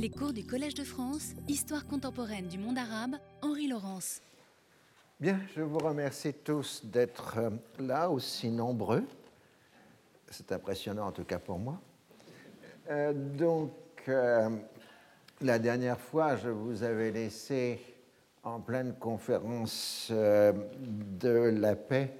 Les cours du Collège de France, Histoire contemporaine du monde arabe, Henri Laurence. Bien, je vous remercie tous d'être euh, là, aussi nombreux. C'est impressionnant en tout cas pour moi. Euh, donc, euh, la dernière fois, je vous avais laissé en pleine conférence de la paix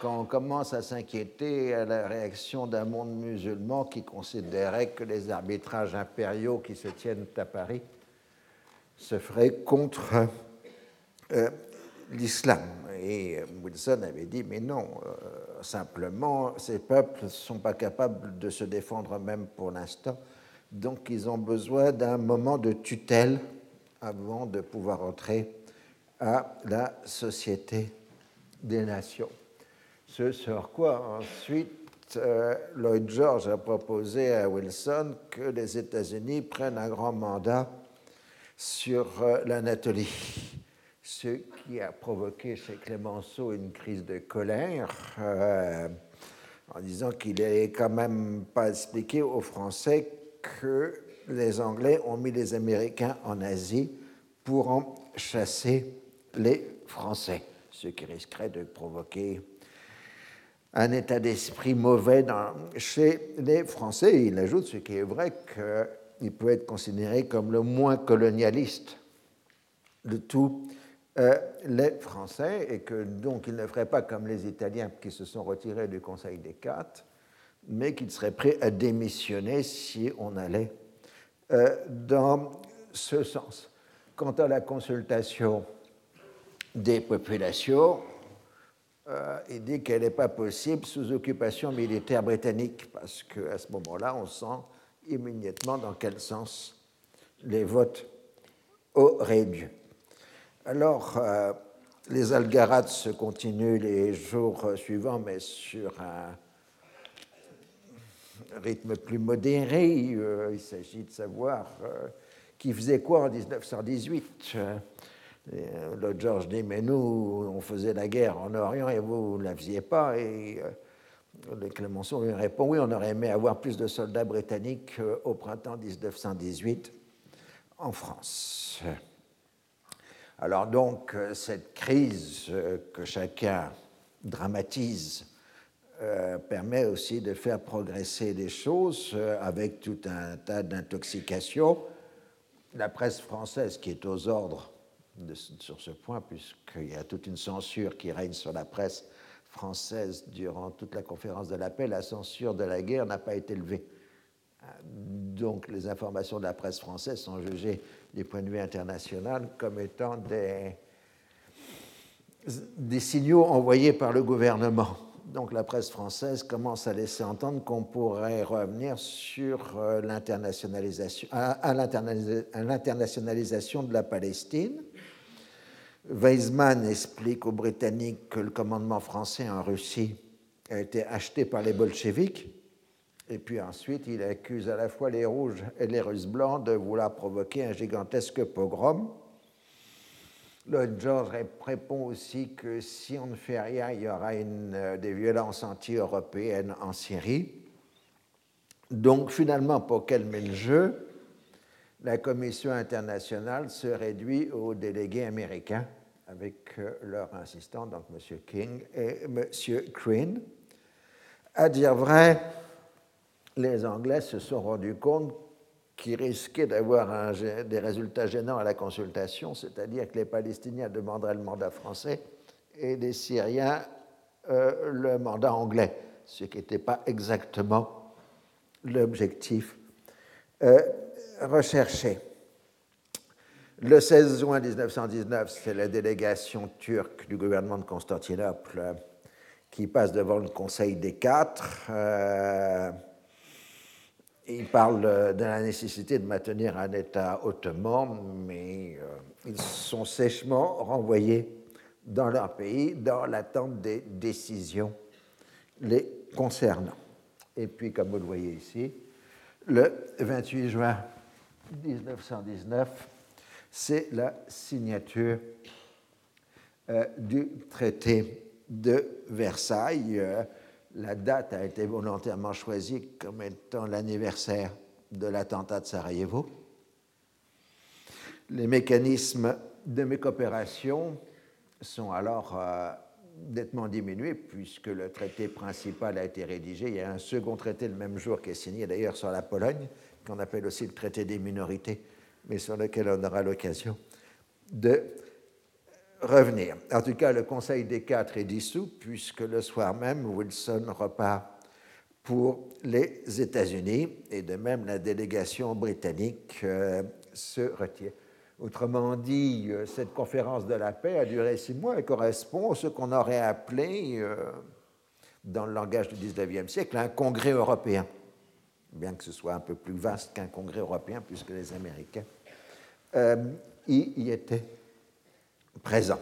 quand on commence à s'inquiéter à la réaction d'un monde musulman qui considérait que les arbitrages impériaux qui se tiennent à Paris se feraient contre euh, l'islam. Et Wilson avait dit, mais non, euh, simplement, ces peuples ne sont pas capables de se défendre même pour l'instant, donc ils ont besoin d'un moment de tutelle avant de pouvoir entrer à la société des nations. Ce sur quoi ensuite euh, Lloyd George a proposé à Wilson que les États-Unis prennent un grand mandat sur euh, l'Anatolie, ce qui a provoqué chez Clémenceau une crise de colère euh, en disant qu'il n'allait quand même pas expliqué aux Français que les Anglais ont mis les Américains en Asie pour en chasser les Français, ce qui risquerait de provoquer un état d'esprit mauvais chez les Français. il ajoute, ce qui est vrai, qu'il peut être considéré comme le moins colonialiste de tous euh, les Français et que donc il ne ferait pas comme les Italiens qui se sont retirés du Conseil des Quatre, mais qu'il serait prêt à démissionner si on allait euh, dans ce sens. Quant à la consultation des populations, euh, il dit qu'elle n'est pas possible sous occupation militaire britannique, parce qu'à ce moment-là, on sent immédiatement dans quel sens les votes auraient dû. Alors, euh, les algarades se continuent les jours suivants, mais sur un rythme plus modéré. Euh, il s'agit de savoir qui faisait quoi en 1918. Euh, L'autre George dit, mais nous, on faisait la guerre en Orient et vous ne la faisiez pas. Et euh, le Clémenceau lui répond, oui, on aurait aimé avoir plus de soldats britanniques euh, au printemps 1918 en France. Alors donc, cette crise que chacun dramatise permet aussi de faire progresser les choses avec tout un tas d'intoxications. La presse française qui est aux ordres sur ce point, puisqu'il y a toute une censure qui règne sur la presse française durant toute la conférence de la paix. La censure de la guerre n'a pas été levée. Donc les informations de la presse française sont jugées du point de vue international comme étant des, des signaux envoyés par le gouvernement. Donc la presse française commence à laisser entendre qu'on pourrait revenir sur euh, l'internationalisation, à l'internationalisation de la Palestine Weizmann explique aux Britanniques que le commandement français en Russie a été acheté par les bolcheviks. Et puis ensuite, il accuse à la fois les Rouges et les Russes blancs de vouloir provoquer un gigantesque pogrom. Lloyd George répond aussi que si on ne fait rien, il y aura euh, des violences anti-européennes en Syrie. Donc finalement, pour calmer le jeu, la Commission internationale se réduit aux délégués américains avec euh, leur assistant, donc M. King et M. Crane. À dire vrai, les Anglais se sont rendus compte qu'ils risquaient d'avoir des résultats gênants à la consultation, c'est-à-dire que les Palestiniens demanderaient le mandat français et les Syriens euh, le mandat anglais, ce qui n'était pas exactement l'objectif euh, recherché. Le 16 juin 1919, c'est la délégation turque du gouvernement de Constantinople qui passe devant le Conseil des Quatre. Euh, il parle de la nécessité de maintenir un État ottoman, mais euh, ils sont sèchement renvoyés dans leur pays dans l'attente des décisions les concernant. Et puis, comme vous le voyez ici, le 28 juin 1919, c'est la signature euh, du traité de Versailles. Euh, la date a été volontairement choisie comme étant l'anniversaire de l'attentat de Sarajevo, Les mécanismes de mes sont alors euh, nettement diminués puisque le traité principal a été rédigé. Il y a un second traité le même jour qui est signé d'ailleurs sur la Pologne, qu'on appelle aussi le traité des minorités, mais sur lequel on aura l'occasion de revenir. En tout cas, le Conseil des quatre est dissous puisque le soir même, Wilson repart pour les États-Unis et de même la délégation britannique euh, se retire. Autrement dit, euh, cette conférence de la paix a duré six mois et correspond à ce qu'on aurait appelé, euh, dans le langage du 19e siècle, un congrès européen, bien que ce soit un peu plus vaste qu'un congrès européen, puisque les Américains euh, y, étaient présents.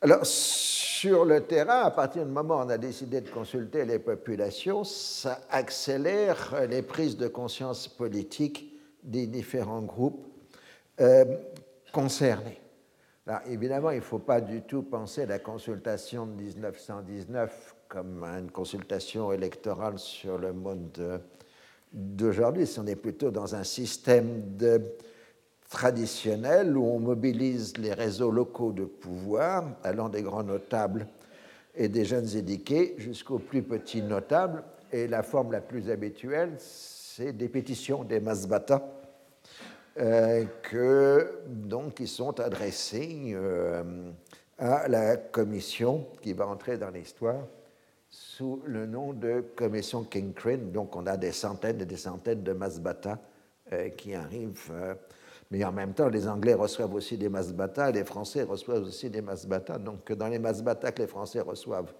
Alors, sur le terrain, à partir du moment où on a décidé de consulter les populations, ça accélère les prises de conscience politiques des différents groupes euh, concernés. Alors, évidemment, il ne faut pas du tout penser la consultation de 1919 comme une consultation électorale sur le monde d'aujourd'hui. On est plutôt dans un système de, traditionnel où on mobilise les réseaux locaux de pouvoir, allant des grands notables et des jeunes édiqués jusqu'aux plus petits notables. Et la forme la plus habituelle, c'est des pétitions, des masbata, euh, que, donc, qui sont adressés euh, à la commission qui va entrer dans l'histoire sous le nom de commission King Crane. Donc, on a des centaines et des centaines de masbata euh, qui arrivent. mais en même temps, les Anglais reçoivent aussi des masbata, les Français reçoivent aussi des masbata. Donc, dans les masbata que les Français reçoivent,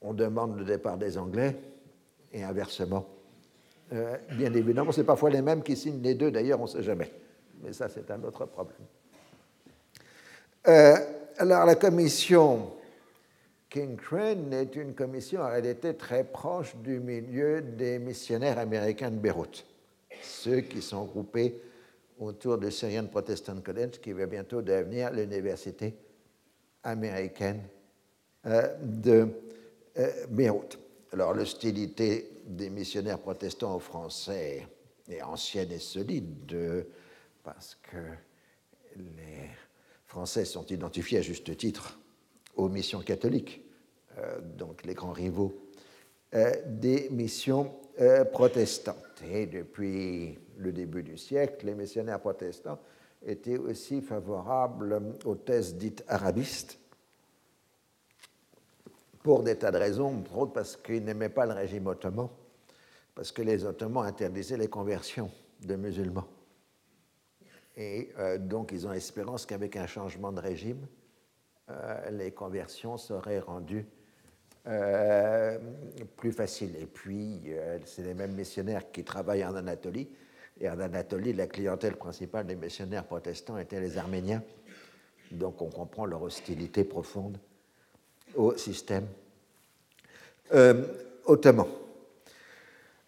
on demande le départ des Anglais et inversement. Euh, bien évidemment, c'est parfois les mêmes qui signent les deux, d'ailleurs, on ne sait jamais. Mais ça, c'est un autre problème. Euh, alors, la commission King Crane est une commission en réalité très proche du milieu des missionnaires américains de Beyrouth, ceux qui sont groupés autour du Syrian Protestant College, qui va bientôt devenir l'université américaine euh, de Beyrouth. Alors, l'hostilité des missionnaires protestants aux Français est ancienne et solide, parce que les Français sont identifiés à juste titre aux missions catholiques, euh, donc les grands rivaux euh, des missions euh, protestantes. Et depuis le début du siècle, les missionnaires protestants étaient aussi favorables aux thèses dites arabistes, pour des tas de raisons, entre autres parce qu'ils n'aimaient pas le régime ottoman, parce que les Ottomans interdisaient les conversions de musulmans. Et donc, ils ont espérance qu'avec un changement de régime, euh, les conversions seraient rendues euh, plus faciles. Et puis, c'est les mêmes missionnaires qui travaillent en Anatolie. Et en Anatolie, la clientèle principale des missionnaires protestants était les Arméniens. Donc, on comprend leur hostilité profonde au système euh, ottoman.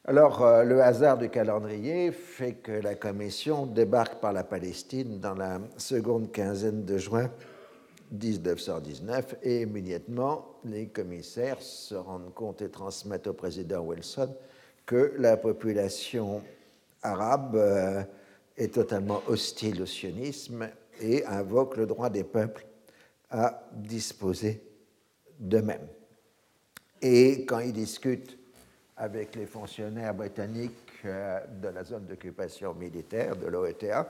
Alors, euh, le hasard du calendrier fait que la commission débarque par la Palestine dans la seconde quinzaine de juin 1919 et immédiatement, les commissaires se rendent compte et transmettent au président Wilson que la population arabe euh, est totalement hostile au sionisme et invoque le droit des peuples à disposer d'eux-mêmes. Et quand ils discutent avec les fonctionnaires britanniques euh, de la zone d'occupation militaire de l'OETA,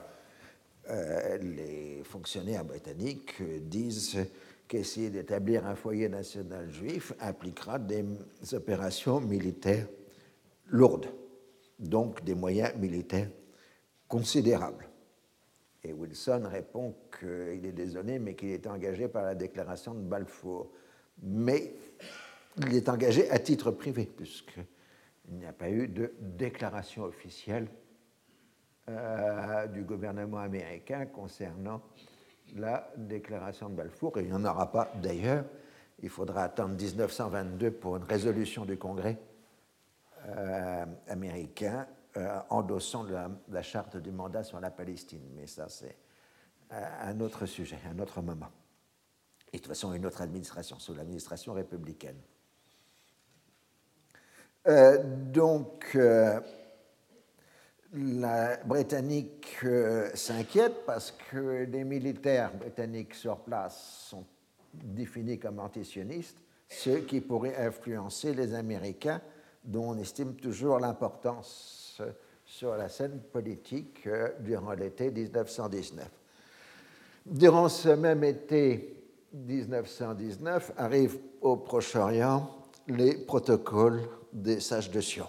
euh, les fonctionnaires britanniques disent qu'essayer d'établir un foyer national juif impliquera des opérations militaires lourdes, donc des moyens militaires considérables. Et Wilson répond qu'il est désolé, mais qu'il est engagé par la déclaration de Balfour mais il est engagé à titre privé, puisqu'il n'y a pas eu de déclaration officielle euh, du gouvernement américain concernant la déclaration de Balfour, et il n'y en aura pas d'ailleurs. Il faudra attendre 1922 pour une résolution du Congrès euh, américain euh, endossant la, la, charte du mandat sur la Palestine. Mais ça, c'est un autre sujet, un autre moment et de toute façon une autre administration, sous l'administration républicaine. Donc, la Britannique euh, s'inquiète parce que les militaires britanniques sur place sont définis comme antisionistes, ce qui pourrait influencer les Américains, dont on estime toujours l'importance sur la scène politique euh, durant l'été 1919. Durant ce même été 1919 arrivent au Proche-Orient les protocoles des sages de Sion.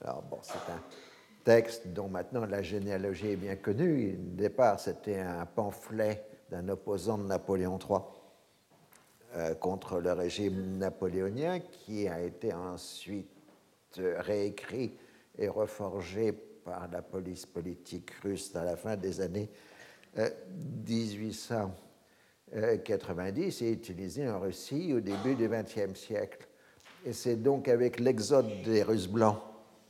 Alors bon, c'est un texte dont maintenant la généalogie est bien connue. Au départ, c'était un pamphlet d'un opposant de Napoléon III euh, contre le régime napoléonien qui a été ensuite euh, réécrit et reforgé par la police politique russe à la fin des années 1890 euh, et utilisé en Russie au début du XXe siècle. Et c'est donc avec l'exode des Russes blancs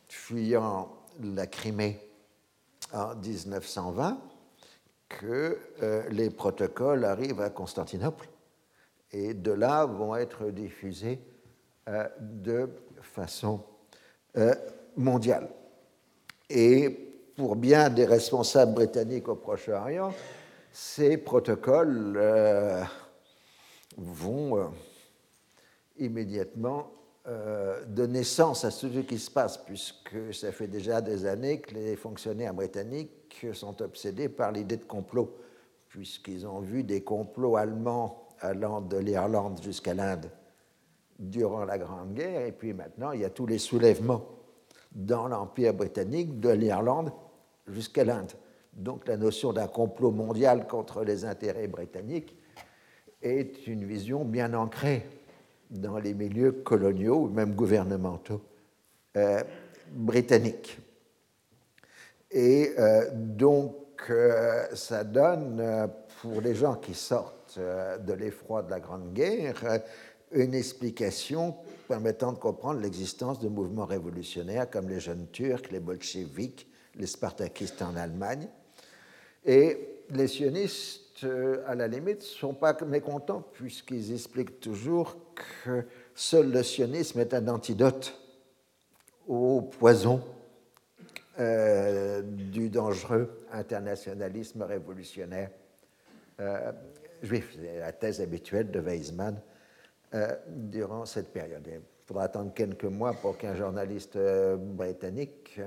fuyant la Crimée en 1920 que euh, les protocoles arrivent à Constantinople et de là vont être diffusés euh, de façon euh, mondiale. Et pour bien des responsables britanniques au Proche-Orient, ces protocoles vont immédiatement euh, de naissance à ce qui se passe, puisque ça fait déjà des années que les fonctionnaires britanniques sont obsédés par l'idée de complot, puisqu'ils ont vu des complots allemands allant de l'Irlande jusqu'à l'Inde durant la Grande Guerre, et puis maintenant il y a tous les soulèvements dans l'Empire britannique de l'Irlande jusqu'à l'Inde. Donc la notion d'un complot mondial contre les intérêts britanniques est une vision bien ancrée dans les milieux coloniaux ou même gouvernementaux euh, britanniques. Et euh, donc, euh, ça donne, pour les gens qui sortent de l'effroi de la Grande Guerre, une explication permettant de comprendre l'existence de mouvements révolutionnaires comme les jeunes Turcs, les bolcheviks, les spartakistes en Allemagne. Et les sionistes euh, à la limite, ne sont pas mécontents, puisqu'ils expliquent toujours que seul le sionisme est un antidote au poison euh, du dangereux internationalisme révolutionnaire euh, juif. C'est la thèse habituelle de Weizmann durant cette période. Il faudra attendre quelques mois pour qu'un journaliste britannique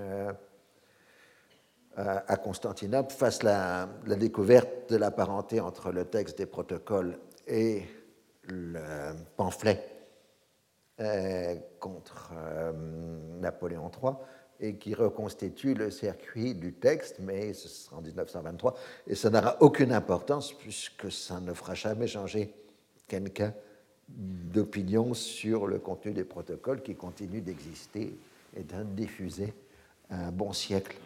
à Constantinople fasse la, découverte de la parenté entre le texte des protocoles et le pamphlet euh, contre euh, Napoléon III et qui reconstitue le circuit du texte, mais ce sera en 1923, et ça n'aura aucune importance puisque ça ne fera jamais changer quelqu'un d'opinion sur le contenu des protocoles qui continuent d'exister et d'être diffusés un bon siècle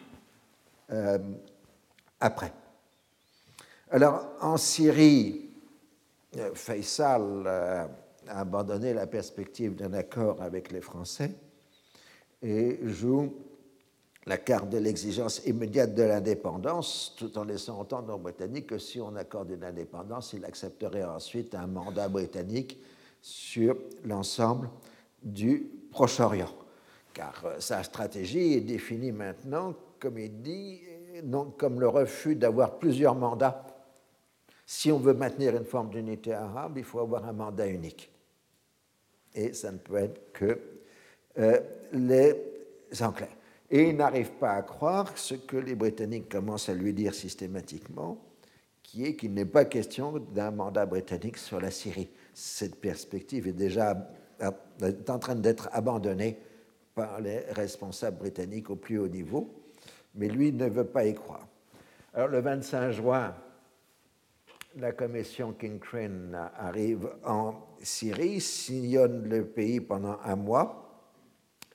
euh, après. Alors, en Syrie, euh, Faisal euh, a abandonné la perspective d'un accord avec les Français et joue la carte de l'exigence immédiate de l'indépendance, tout en laissant entendre aux Britanniques que si on accorde une indépendance, il accepterait ensuite un mandat britannique sur l'ensemble du Proche-Orient. Car sa stratégie est définie maintenant comme il dit, donc comme le refus d'avoir plusieurs mandats. Si on veut maintenir une forme d'unité arabe, il faut avoir un mandat unique. Et ça ne peut être que euh, les Anglais. Et il n'arrive pas à croire ce que les Britanniques commencent à lui dire systématiquement, qui est qu'il n'est pas question d'un mandat britannique sur la Syrie. Cette perspective est déjà est en train d'être abandonnée par les responsables britanniques au plus haut niveau mais lui ne veut pas y croire. Alors le 25 juin, la commission King Crane arrive en Syrie, sillonne le pays pendant un mois,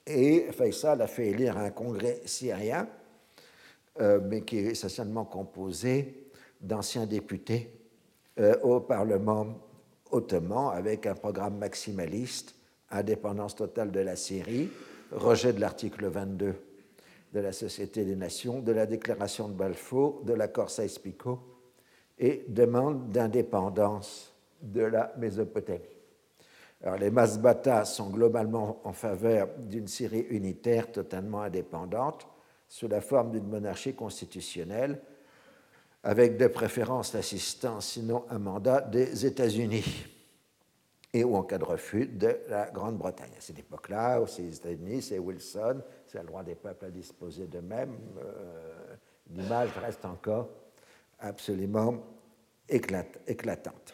et Faisal a fait élire un congrès syrien, euh, mais qui est essentiellement composé d'anciens députés euh, au Parlement ottoman, avec un programme maximaliste, indépendance totale de la Syrie, rejet de l'article 22 de la Société des Nations, de la Déclaration de Balfour, de l'accord Saïs-Picot et demande d'indépendance de la Mésopotamie. Alors, les Masbatas sont globalement en faveur d'une Syrie unitaire totalement indépendante, sous la forme d'une monarchie constitutionnelle, avec de préférence l'assistance, sinon un mandat des États-Unis, et ou en cas de refus de la Grande-Bretagne. À cette époque-là, c'est les États-Unis, c'est Wilson, c'est le droit des peuples à disposer d'eux-mêmes. Euh, l'image reste encore absolument éclatante.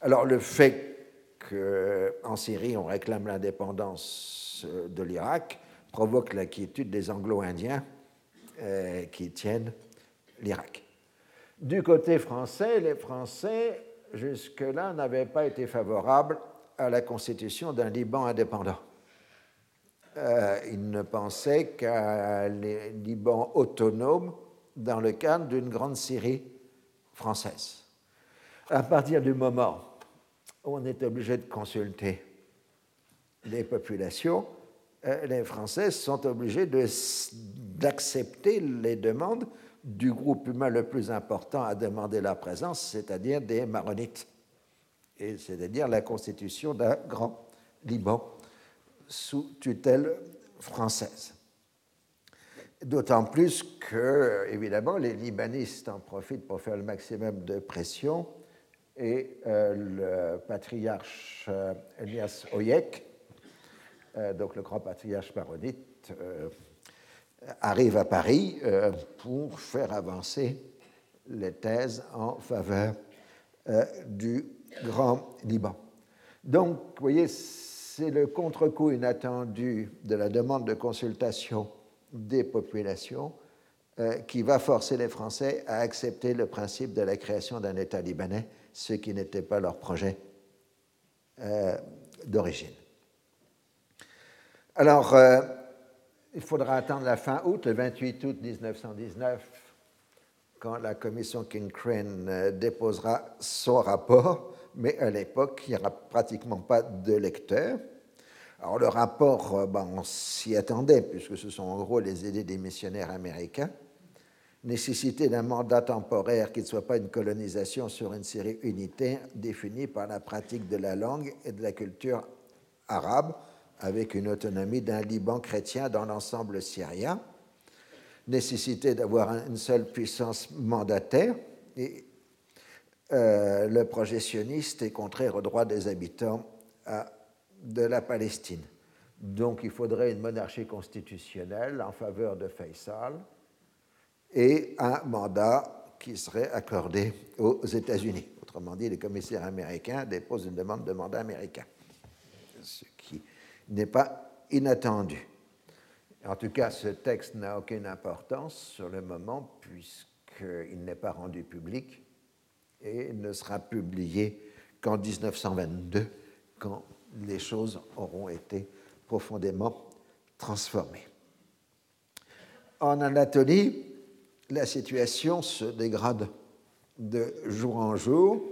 Alors le fait qu'en Syrie on réclame l'indépendance de l'Irak provoque l'inquiétude des Anglo-Indiens euh, qui tiennent l'Irak. Du côté français, les Français, jusque-là, n'avaient pas été favorables à la constitution d'un Liban indépendant. Euh, ils ne pensaient qu'à Liban autonome dans le cadre d'une grande Syrie française. À partir du moment où on est obligé de consulter les populations, euh, les Français sont obligés d'accepter les demandes du groupe humain le plus important à demander la présence, c'est-à-dire des Maronites, et c'est-à-dire la constitution d'un grand Liban sous tutelle française. D'autant plus que, évidemment, les libanistes en profitent pour faire le maximum de pression et euh, le patriarche euh, Elias Oyek, euh, donc le grand patriarche maronite, arrive à Paris pour faire avancer les thèses en faveur du Grand Liban. Donc, vous voyez, c'est le contre-coup inattendu de la demande de consultation des populations euh, qui va forcer les Français à accepter le principe de la création d'un État libanais, ce qui n'était pas leur projet euh, d'origine. Alors, euh, il faudra attendre la fin août, le 28 août 1919, quand la commission King-Crane déposera son rapport, mais à l'époque, il n'y aura pratiquement pas de lecteurs. Alors le rapport, euh, ben, on s'y attendait, puisque ce sont en gros les idées des missionnaires américains. Nécessité d'un mandat temporaire qui ne soit pas une colonisation sur une série unitaire définie par la pratique de la langue et de la culture arabe, avec une autonomie d'un Liban chrétien dans l'ensemble syrien. Nécessité d'avoir une seule puissance mandataire. Et euh, le projectionniste est contraire aux droits des habitants à de la Palestine. Donc il faudrait une monarchie constitutionnelle en faveur de Faisal et un mandat qui serait accordé aux États-Unis. Autrement dit, les commissaires américains déposent une demande de mandat américain, ce qui n'est pas inattendu. En tout cas, ce texte n'a aucune importance sur le moment puisqu'il n'est pas rendu public et ne sera publié qu'en 1922, quand les choses auront été profondément transformées. En Anatolie, la situation se dégrade de jour en jour.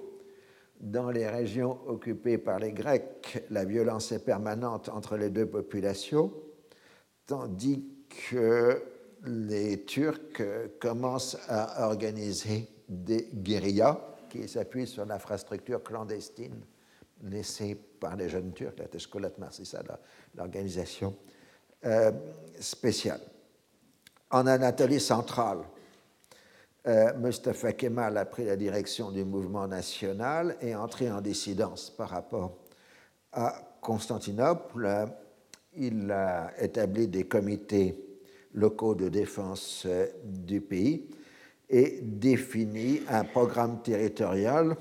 Dans les régions occupées par les Grecs, la violence est permanente entre les deux populations, tandis que les Turcs commencent à organiser des guérillas qui s'appuient sur l'infrastructure clandestine laissée par les jeunes Turcs, la Teşkilat c'est ça l'organisation euh, spéciale. En Anatolie centrale, euh, Mustafa Kemal a pris la direction du mouvement national et entré en dissidence par rapport à Constantinople. Il a établi des comités locaux de défense euh, du pays et défini un programme territorial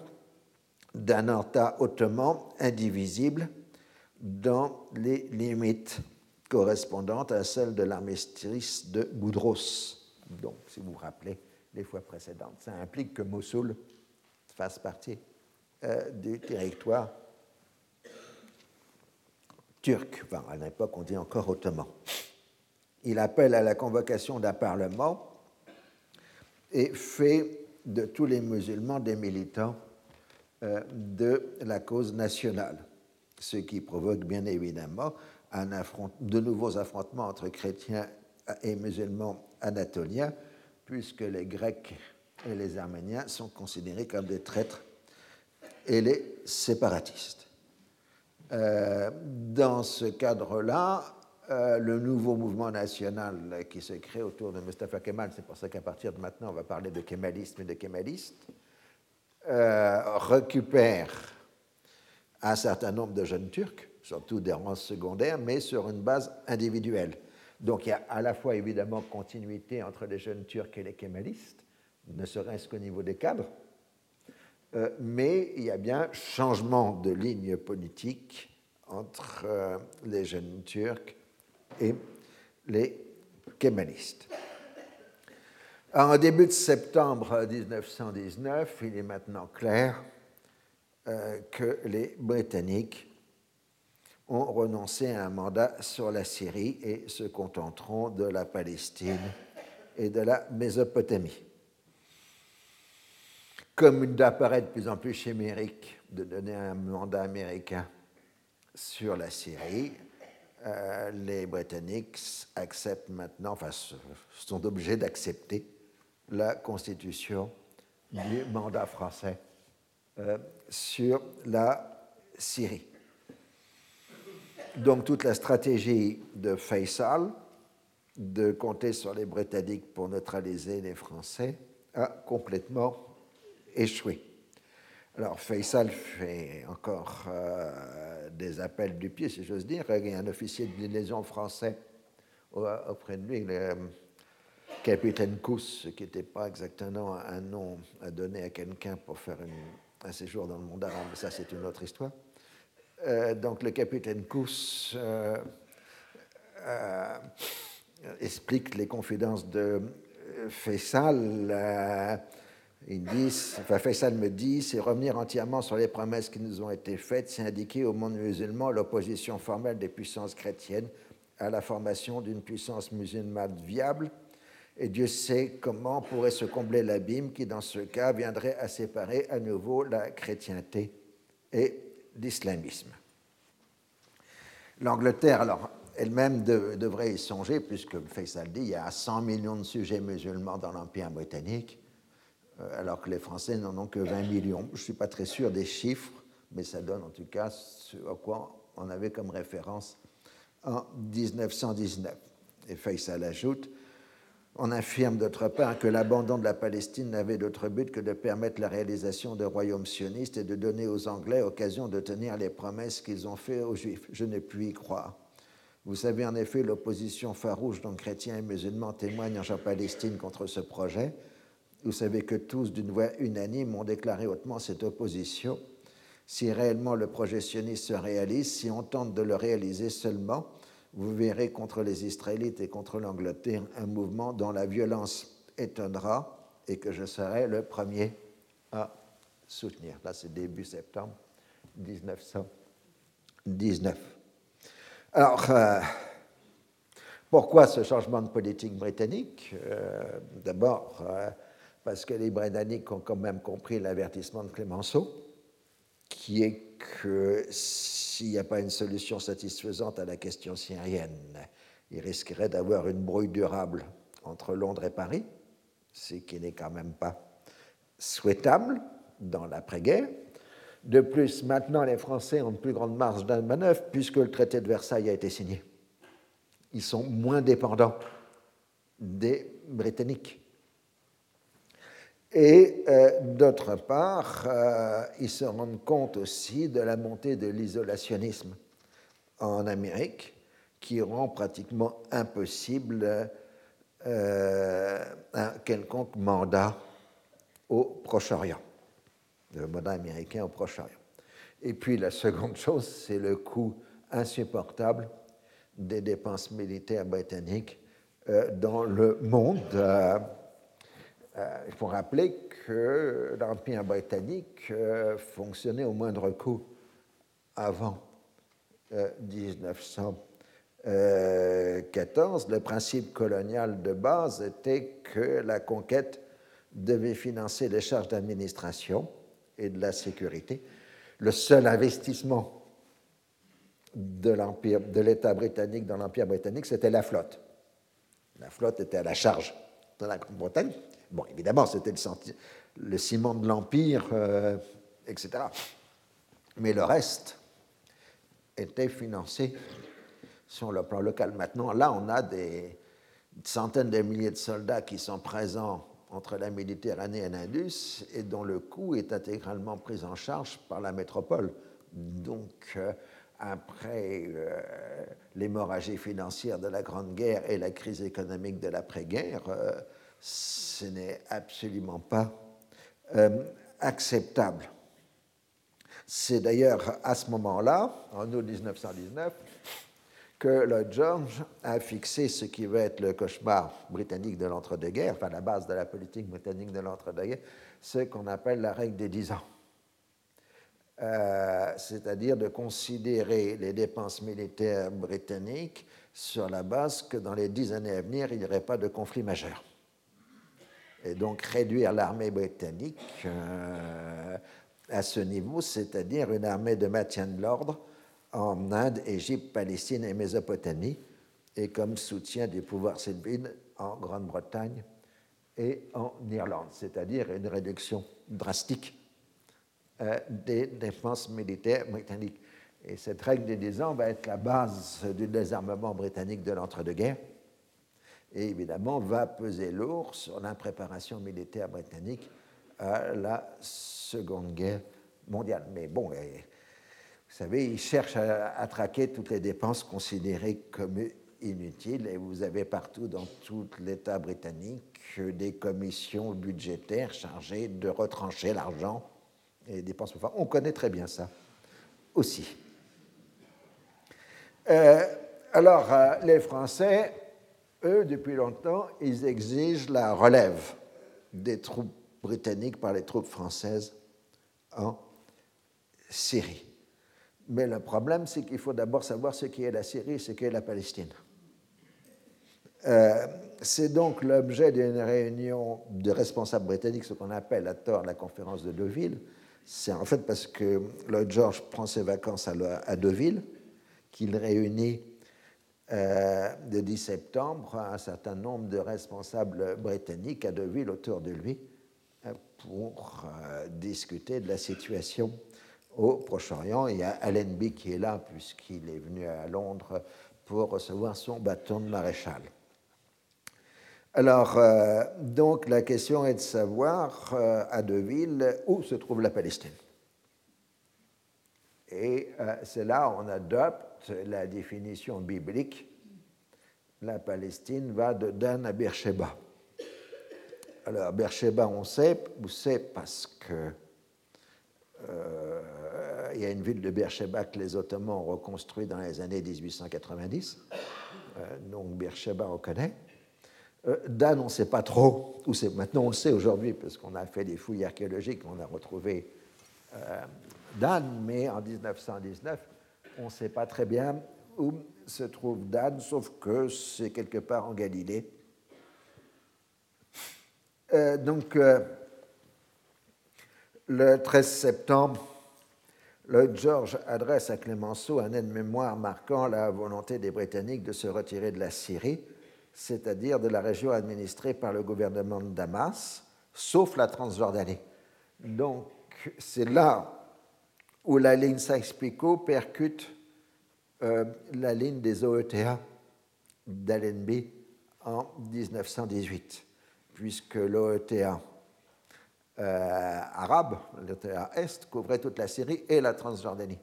d'un État ottoman indivisible dans les limites correspondantes à celles de l'armistice de Boudros. Donc, si vous vous rappelez les fois précédentes, ça implique que Mossoul fasse partie euh, du territoire turc. Enfin, à l'époque, on dit encore ottoman. Il appelle à la convocation d'un parlement et fait de tous les musulmans des militants de la cause nationale, ce qui provoque bien évidemment de nouveaux affrontements entre chrétiens et musulmans anatoliens, puisque les Grecs et les Arméniens sont considérés comme des traîtres et les séparatistes. Euh, dans ce cadre-là, euh, le nouveau mouvement national qui se crée autour de Mustafa Kemal, c'est pour ça qu'à partir de maintenant, on va parler de kémalisme et de kémalistes, euh, récupère un certain nombre de jeunes Turcs, surtout des rangs secondaires, mais sur une base individuelle. Donc il y a à la fois évidemment continuité entre les jeunes Turcs et les kémalistes, ne serait-ce qu'au niveau des cadres, euh, mais il y a bien changement de ligne politique entre les jeunes Turcs et les kémalistes. En début de septembre 1919, il est maintenant clair euh, que les Britanniques ont renoncé à un mandat sur la Syrie et se contenteront de la Palestine et de la Mésopotamie. Comme il apparaît de plus en plus chimérique de donner un mandat américain sur la Syrie, euh, les Britanniques acceptent maintenant, enfin, sont obligés d'accepter la constitution du mandat français euh, sur la Syrie. Donc toute la stratégie de Faisal de compter sur les Britanniques pour neutraliser les Français a complètement échoué. Alors Faisal fait encore euh, des appels du pied, si j'ose dire. Il y a un officier de liaison français auprès de lui, capitaine Kous, qui n'était pas exactement un nom à donner à quelqu'un pour faire un séjour dans le monde arabe, ça c'est une autre histoire. Euh, donc le capitaine Kous explique les confidences de Faisal ils disent, enfin Faisal me dit, c'est revenir entièrement sur les promesses qui nous ont été faites, c'est indiquer au monde musulman l'opposition formelle des puissances chrétiennes à la formation d'une puissance musulmane viable. Et Dieu sait comment pourrait se combler l'abîme qui, dans ce cas, viendrait à séparer à nouveau la chrétienté et l'islamisme. L'Angleterre, alors, elle-même devrait y songer, puisque Faisal dit il y a 100 millions de sujets musulmans dans l'Empire britannique euh, alors que les Français n'en ont que 20 millions. Je ne suis pas très sûr des chiffres, mais ça donne en tout cas ce à quoi on avait comme référence en 1919. Et Faisal ajoute on affirme d'autre part que l'abandon de la Palestine n'avait d'autre but que de permettre la réalisation de royaumes sionistes et de donner aux Anglais l'occasion de tenir les promesses qu'ils ont faites aux Juifs. Je ne puis y croire. Vous savez en effet l'opposition farouche dont chrétiens et musulmans témoignent en Palestine contre ce projet. Vous savez que tous, d'une voix unanime, ont déclaré hautement cette opposition. Si réellement le projet sioniste se réalise, si on tente de le réaliser seulement, vous verrez contre les Israélites et contre l'Angleterre un mouvement dont la violence étonnera et que je serai le premier à soutenir. Là, c'est début septembre 1919. Alors, euh, pourquoi ce changement de politique britannique? Euh, D'abord, euh, parce que les Britanniques ont quand même compris l'avertissement de Clémenceau, qui est que s'il n'y a pas une solution satisfaisante à la question syrienne, il risquerait d'avoir une brouille durable entre Londres et Paris, ce qui n'est quand même pas souhaitable dans l'après-guerre. De plus, maintenant, les Français ont une plus grande marge de manœuvre puisque le traité de Versailles a été signé. Ils sont moins dépendants des Britanniques. Et euh, d'autre part, euh, ils se rendent compte aussi de la montée de l'isolationnisme en Amérique, qui rend pratiquement impossible euh, un quelconque mandat au Proche-Orient, le mandat américain au Proche-Orient. Et puis la seconde chose, c'est le coût insupportable des dépenses militaires britanniques dans le monde. Euh, il faut rappeler que l'Empire britannique euh, fonctionnait au moindre coût avant 1914. Euh, Le principe colonial de base était que la conquête devait financer les charges d'administration et de la sécurité. Le seul investissement de l'État britannique dans l'Empire britannique, c'était la flotte. La flotte était à la charge de la Grande-Bretagne Bon, évidemment, c'était le, ciment de l'Empire, euh, etc. Mais le reste était financé sur le plan local. Maintenant, là, on a des centaines de milliers de soldats qui sont présents entre la Méditerranée et l'Indus et dont le coût est intégralement pris en charge par la métropole. Donc, euh, après euh, l'hémorragie financière de la Grande Guerre et la crise économique de l'après-guerre, ce n'est absolument pas acceptable. C'est d'ailleurs à ce moment-là, en août 1919, que Lloyd George a fixé ce qui va être le cauchemar britannique de l'entre-deux-guerres, enfin la base de la politique britannique de l'entre-deux-guerres, ce qu'on appelle la règle des dix ans. Euh, c'est-à-dire de considérer les dépenses militaires britanniques sur la base que dans les dix années à venir, il n'y aurait pas de conflit majeur. Et donc réduire l'armée britannique euh, à ce niveau, c'est-à-dire une armée de maintien de l'ordre en Inde, Égypte, Palestine et Mésopotamie, et comme soutien des pouvoirs civils en Grande-Bretagne et en Irlande, c'est-à-dire une réduction drastique euh, des défenses militaires britanniques. Et cette règle des 10 ans va être la base du désarmement britannique de l'entre-deux-guerres et évidemment va peser lourd sur l'impréparation militaire britannique à la Seconde Guerre mondiale. Mais bon, vous savez, ils cherchent à, traquer toutes les dépenses considérées comme inutiles et vous avez partout dans tout l'État britannique des commissions budgétaires chargées de retrancher l'argent et les dépenses. On connaît très bien ça aussi. Euh, alors, euh, les Français, eux, depuis longtemps, ils exigent la relève des troupes britanniques par les troupes françaises en Syrie. Mais le problème, c'est qu'il faut d'abord savoir ce qu'est la Syrie et ce qu'est la Palestine. Euh, c'est donc l'objet d'une réunion de responsables britanniques, ce qu'on appelle à tort la conférence de Deauville. C'est en fait parce que Lloyd George prend ses vacances à, Deauville qu'il réunit euh, le 10 septembre un certain nombre de responsables britanniques à Deauville autour de lui euh, pour discuter de la situation au Proche-Orient. Il y a Allenby qui est là, puisqu'il est venu à Londres pour recevoir son bâton de maréchal. Alors, euh, donc, la question est de savoir euh, à Deville où se trouve la Palestine. Et euh, c'est là on adopte la définition biblique. La Palestine va de Dan à Beersheba. Alors, Beersheba, on sait, où c'est parce que il y a une ville de Beersheba que les Ottomans ont reconstruit dans les années 1890. Euh, donc Beersheba, on connaît. Euh, Dan, on ne sait pas trop où. Maintenant, on sait aujourd'hui, parce qu'on a fait des fouilles archéologiques, on a retrouvé euh, Dan, mais en 1919, on ne sait pas très bien où se trouve Dan, sauf que c'est quelque part en Galilée. donc, le 13 septembre le George adresse à Clémenceau un aide-mémoire marquant la volonté des Britanniques de se retirer de la Syrie, c'est-à-dire de la région administrée par le gouvernement de Damas, sauf la Transjordanie. Donc, c'est là où la ligne Sykes-Picot percute euh, la ligne des OETA d'Allenby en 1918, puisque l'OETA euh, arabe, l'OTA Est, couvrait toute la Syrie et la Transjordanie.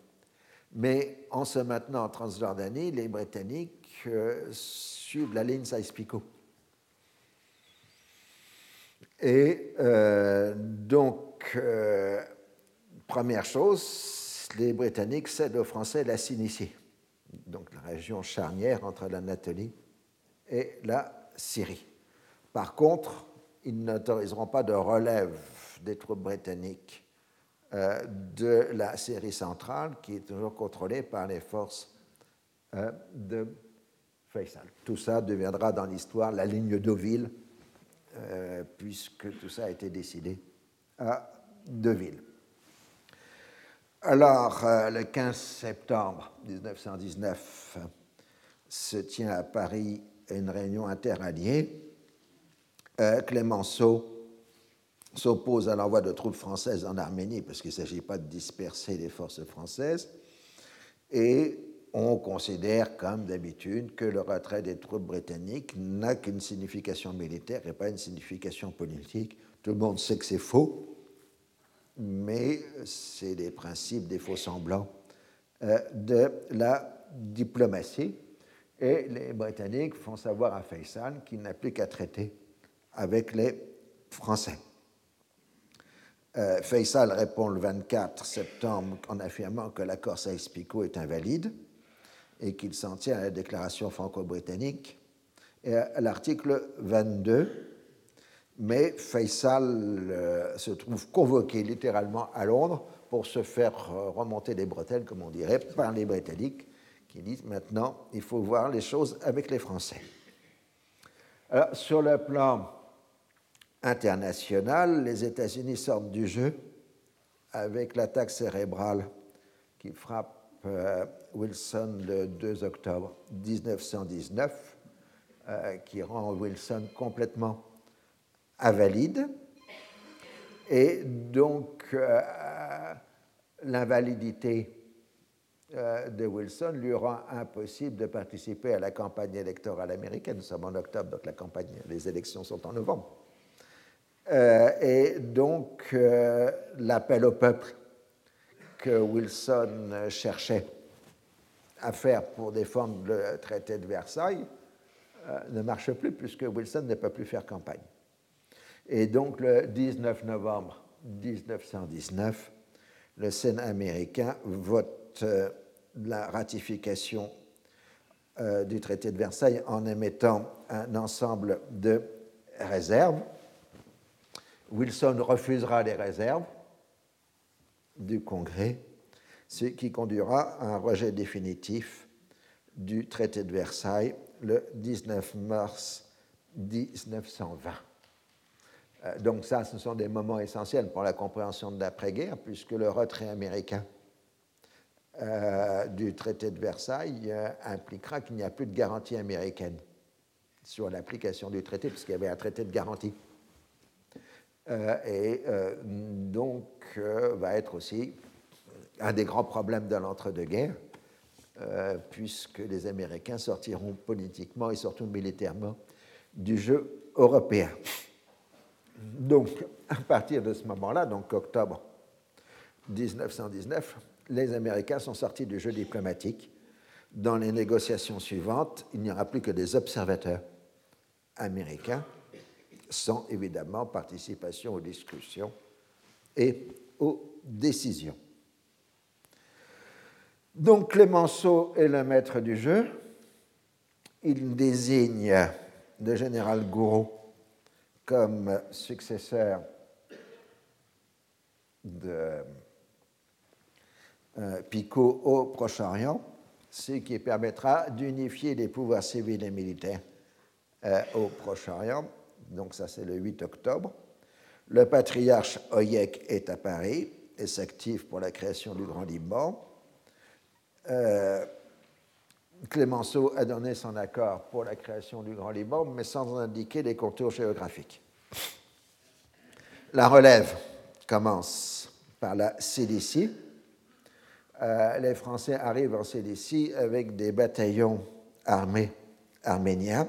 Mais en se maintenant en Transjordanie, les Britanniques euh, suivent la ligne Sykes-Picot. Et donc, première chose, les Britanniques cèdent aux Français la Cilicie, donc la région charnière entre l'Anatolie et la Syrie. Par contre, ils n'autoriseront pas de relève des troupes britanniques euh, de la Syrie centrale, qui est toujours contrôlée par les forces euh, de Faisal. Tout ça deviendra dans l'histoire la ligne Deauville, euh, puisque tout ça a été décidé à Deauville. Alors, le 15 septembre 1919, se tient à Paris une réunion interalliée. Clémenceau s'oppose à l'envoi de troupes françaises en Arménie, parce qu'il ne s'agit pas de disperser les forces françaises, et on considère, comme d'habitude, que le retrait des troupes britanniques n'a qu'une signification militaire et pas une signification politique. Tout le monde sait que c'est faux, mais c'est des principes des faux semblants euh, de la diplomatie. Et les Britanniques font savoir à Faisal qu'il n'a plus qu'à traiter avec les Français. Euh, Faisal répond le 24 septembre en affirmant que l'accord Saïs-Picot est invalide et qu'il s'en tient à la déclaration franco-britannique et à l'article 22. Mais Faisal euh, se trouve convoqué littéralement à Londres pour se faire euh, remonter les bretelles, comme on dirait, par les Britanniques qui disent maintenant il faut voir les choses avec les Français. Alors, sur le plan international, les États-Unis sortent du jeu avec l'attaque cérébrale qui frappe euh, Wilson le 2 octobre 1919, euh, qui rend Wilson complètement invalide. Et donc, euh, l'invalidité de Wilson lui rend impossible de participer à la campagne électorale américaine. Nous sommes en octobre, donc la campagne, les élections sont en novembre. et donc, l'appel au peuple que Wilson cherchait à faire pour défendre le traité de Versailles euh, ne marche plus puisque Wilson ne peut plus faire campagne. Et donc le 19 novembre 1919, le Sénat américain vote euh, la ratification euh, du traité de Versailles en émettant un ensemble de réserves. Wilson refusera les réserves du Congrès, ce qui conduira à un rejet définitif du traité de Versailles le 19 mars 1920. Euh, donc ça, ce sont des moments essentiels pour la compréhension de l'après-guerre, puisque le retrait américain euh, du traité de Versailles euh, impliquera qu'il n'y a plus de garantie américaine sur l'application du traité, puisqu'il y avait un traité de garantie. et donc va être aussi un des grands problèmes de l'entre-deux-guerres, puisque les Américains sortiront politiquement et surtout militairement du jeu européen. Donc, à partir de ce moment-là, donc octobre 1919, les Américains sont sortis du jeu diplomatique. Dans les négociations suivantes, il n'y aura plus que des observateurs américains, sans évidemment participation aux discussions et aux décisions. Donc Clémenceau est le maître du jeu. Il désigne le général Gouraud comme successeur de euh, Picot au Proche-Orient, ce qui permettra d'unifier les pouvoirs civils et militaires euh, au Proche-Orient. Donc ça c'est le 8 octobre. Le patriarche Oyek est à Paris et s'active pour la création du Grand Liban. Euh, Clémenceau a donné son accord pour la création du Grand Liban, mais sans indiquer les contours géographiques. La relève commence par la Cilicie. Euh, les Français arrivent en Cilicie avec des bataillons armés arméniens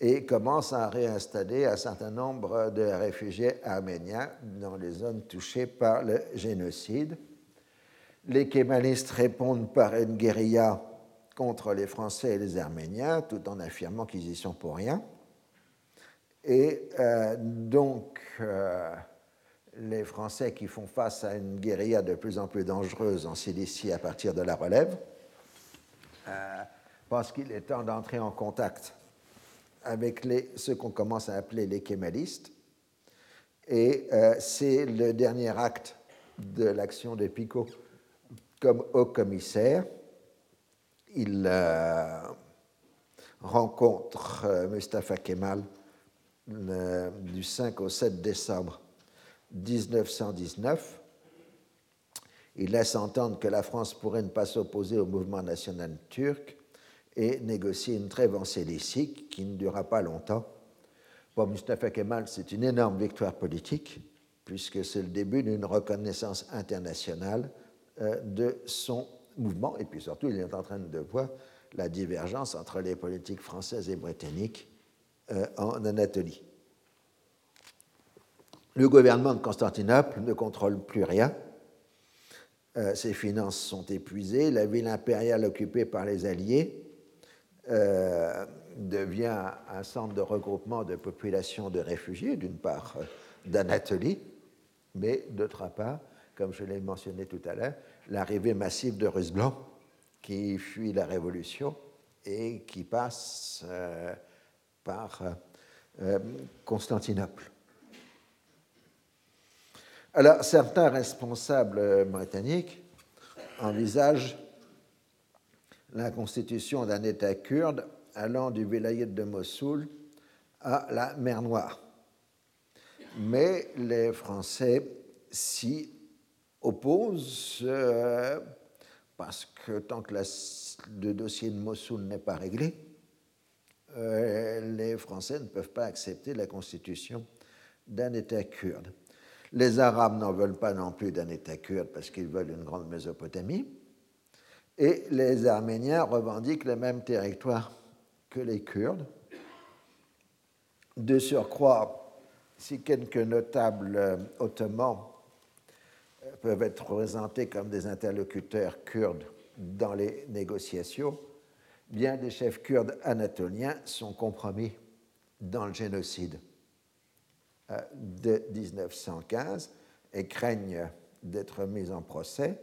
et commencent à réinstaller un certain nombre de réfugiés arméniens dans les zones touchées par le génocide. Les kémalistes répondent par une guérilla contre les Français et les Arméniens, tout en affirmant qu'ils y sont pour rien. Et euh, donc, euh, les Français qui font face à une guérilla de plus en plus dangereuse en Cilicie à partir de la relève, euh, pensent qu'il est temps d'entrer en contact avec les, ce qu'on commence à appeler les kémalistes. Et c'est le dernier acte de l'action de Picot comme haut commissaire. Il euh, rencontre euh, Mustafa Kemal du 5 au 7 décembre 1919. Il laisse entendre que la France pourrait ne pas s'opposer au mouvement national turc et négocier une trêve en Cilicie qui ne durera pas longtemps. Pour Mustafa Kemal, c'est une énorme victoire politique, puisque c'est le début d'une reconnaissance internationale euh, de son mouvement, et puis surtout, il est en train de voir la divergence entre les politiques françaises et britanniques euh, en Anatolie. Le gouvernement de Constantinople ne contrôle plus rien. Euh, ses finances sont épuisées. La ville impériale occupée par les Alliés euh, devient un centre de regroupement de populations de réfugiés, d'une part d'Anatolie, mais d'autre part, comme je l'ai mentionné tout à l'heure, l'arrivée massive de Russes blancs qui fuient la Révolution et qui passent par Constantinople. Alors, certains responsables britanniques envisagent la constitution d'un État kurde allant du vilayet de Mossoul à la mer Noire. Mais les Français s'y opposent euh, parce que tant que le dossier de Mossoul n'est pas réglé, euh, les Français ne peuvent pas accepter la constitution d'un État kurde. Les Arabes n'en veulent pas non plus d'un État kurde parce qu'ils veulent une grande Mésopotamie. Et les Arméniens revendiquent le même territoire que les Kurdes. De surcroît, si quelques notables euh, ottomans peuvent être représentés comme des interlocuteurs kurdes dans les négociations, bien des chefs kurdes anatoliens sont compromis dans le génocide. Euh, de 1915 et craignent d'être mis en procès.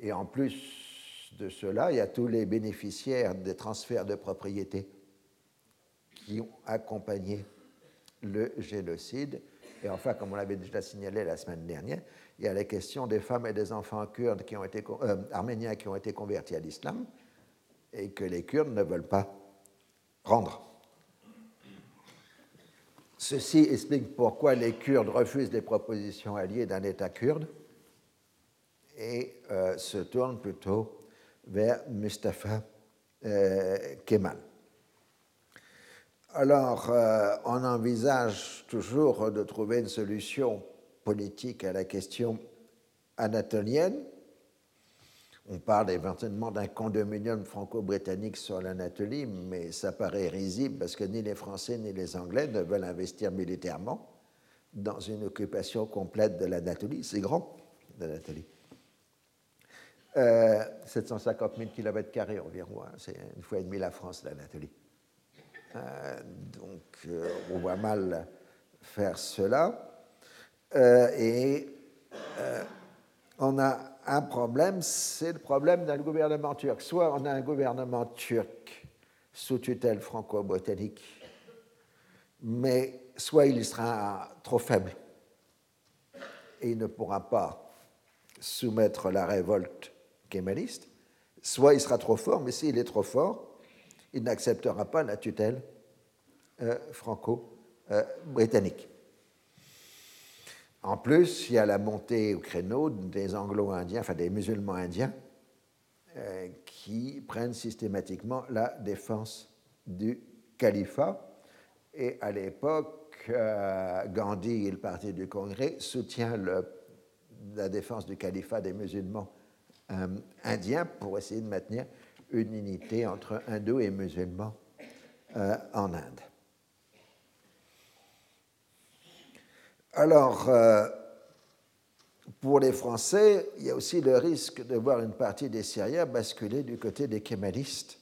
Et en plus de cela, il y a tous les bénéficiaires des transferts de propriété qui ont accompagné le génocide. Et enfin, comme on l'avait déjà signalé la semaine dernière, il y a la question des femmes et des enfants kurdes euh, arméniens qui ont été convertis à l'islam et que les Kurdes ne veulent pas rendre. Ceci explique pourquoi les Kurdes refusent les propositions alliées d'un État kurde et euh, se tournent plutôt vers Mustafa euh, Kemal. Alors, on envisage toujours de trouver une solution politique à la question anatolienne on parle éventuellement d'un condominium franco-britannique sur l'Anatolie, mais ça paraît risible parce que ni les Français ni les Anglais ne veulent investir militairement dans une occupation complète de l'Anatolie. C'est grand, l'Anatolie. 750 000 km environ, hein. c'est une fois et demie la France, l'Anatolie. Euh, donc, euh, on voit mal faire cela. Euh, et on a un problème, c'est le problème d'un gouvernement turc. Soit on a un gouvernement turc sous tutelle franco-britannique, mais soit il sera trop faible et il ne pourra pas soumettre la révolte kémaliste, soit il sera trop fort, mais s'il est trop fort, il n'acceptera pas la tutelle euh, franco-britannique. En plus, il y a la montée au créneau des anglo-indiens, enfin des musulmans indiens, euh, qui prennent systématiquement la défense du califat. Et à l'époque, euh, Gandhi et le Parti du Congrès soutiennent la défense du califat des musulmans euh, indiens pour essayer de maintenir une unité entre hindous et musulmans en Inde. Alors, euh, pour les Français, il y a aussi le risque de voir une partie des Syriens basculer du côté des kémalistes,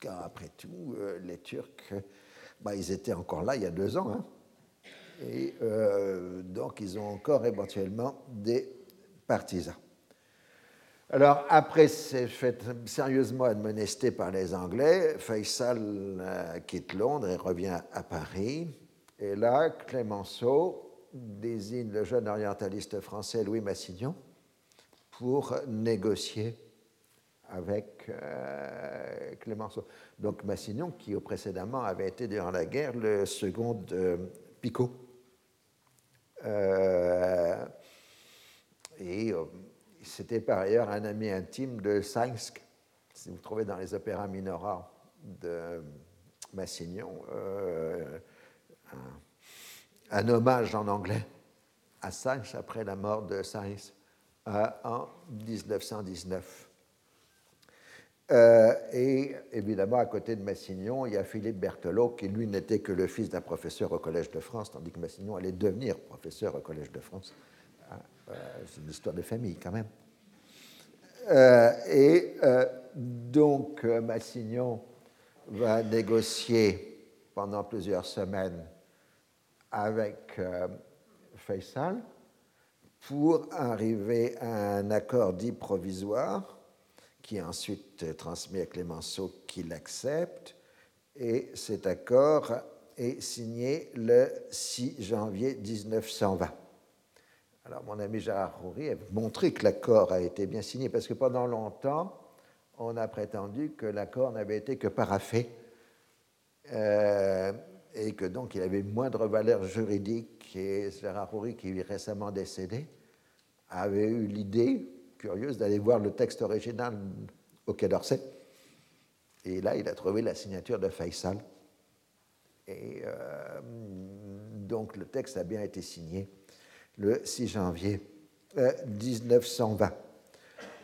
car après tout, euh, les Turcs, bah, ils étaient encore là il y a deux ans, hein. et euh, donc ils ont encore éventuellement des partisans. Alors, après s'être fait sérieusement admonesté par les Anglais, Faisal quitte Londres et revient à Paris. Et là, Clémenceau désigne le jeune orientaliste français Louis Massignon pour négocier avec euh, Clémenceau. Donc Massignon, qui précédemment avait été durant la guerre le second de Picot. Euh, et euh, c'était par ailleurs un ami intime de Sainz, si vous trouvez dans les opéras minora de Massignon un hommage en anglais à Sainz après la mort de Sainz euh, en 1919. Euh, et évidemment, à côté de Massignon, il y a Philippe Berthelot, qui lui n'était que le fils d'un professeur au Collège de France, tandis que Massignon allait devenir professeur au Collège de France. Ah, euh, c'est une histoire de famille quand même. Euh, et donc, Massignon va négocier pendant plusieurs semaines avec Faisal pour arriver à un accord dit provisoire qui est ensuite transmis à Clémenceau qui l'accepte. Et cet accord est signé le 6 janvier 1920. Alors mon ami Gérard Roury a montré que l'accord a été bien signé parce que pendant longtemps, on a prétendu que l'accord n'avait été que paraffé euh, et que donc il avait moindre valeur juridique. Et Roury, qui est récemment décédé, avait eu l'idée curieuse d'aller voir le texte original au Quai d'Orsay. Et là, il a trouvé la signature de Faisal. Et euh, donc, le texte a bien été signé le 6 janvier 1920.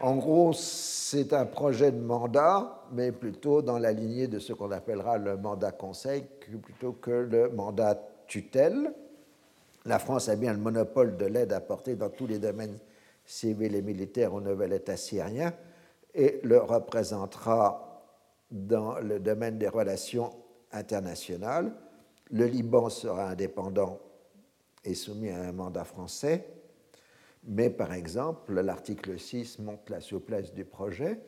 En gros, c'est un projet de mandat, mais plutôt dans la lignée de ce qu'on appellera le mandat conseil plutôt que le mandat tutelle. La France a bien le monopole de l'aide apportée dans tous les domaines civil et militaire au nouvel État syrien et le représentera dans le domaine des relations internationales. Le Liban sera indépendant et soumis à un mandat français, mais par exemple, l'article 6 montre la souplesse du projet,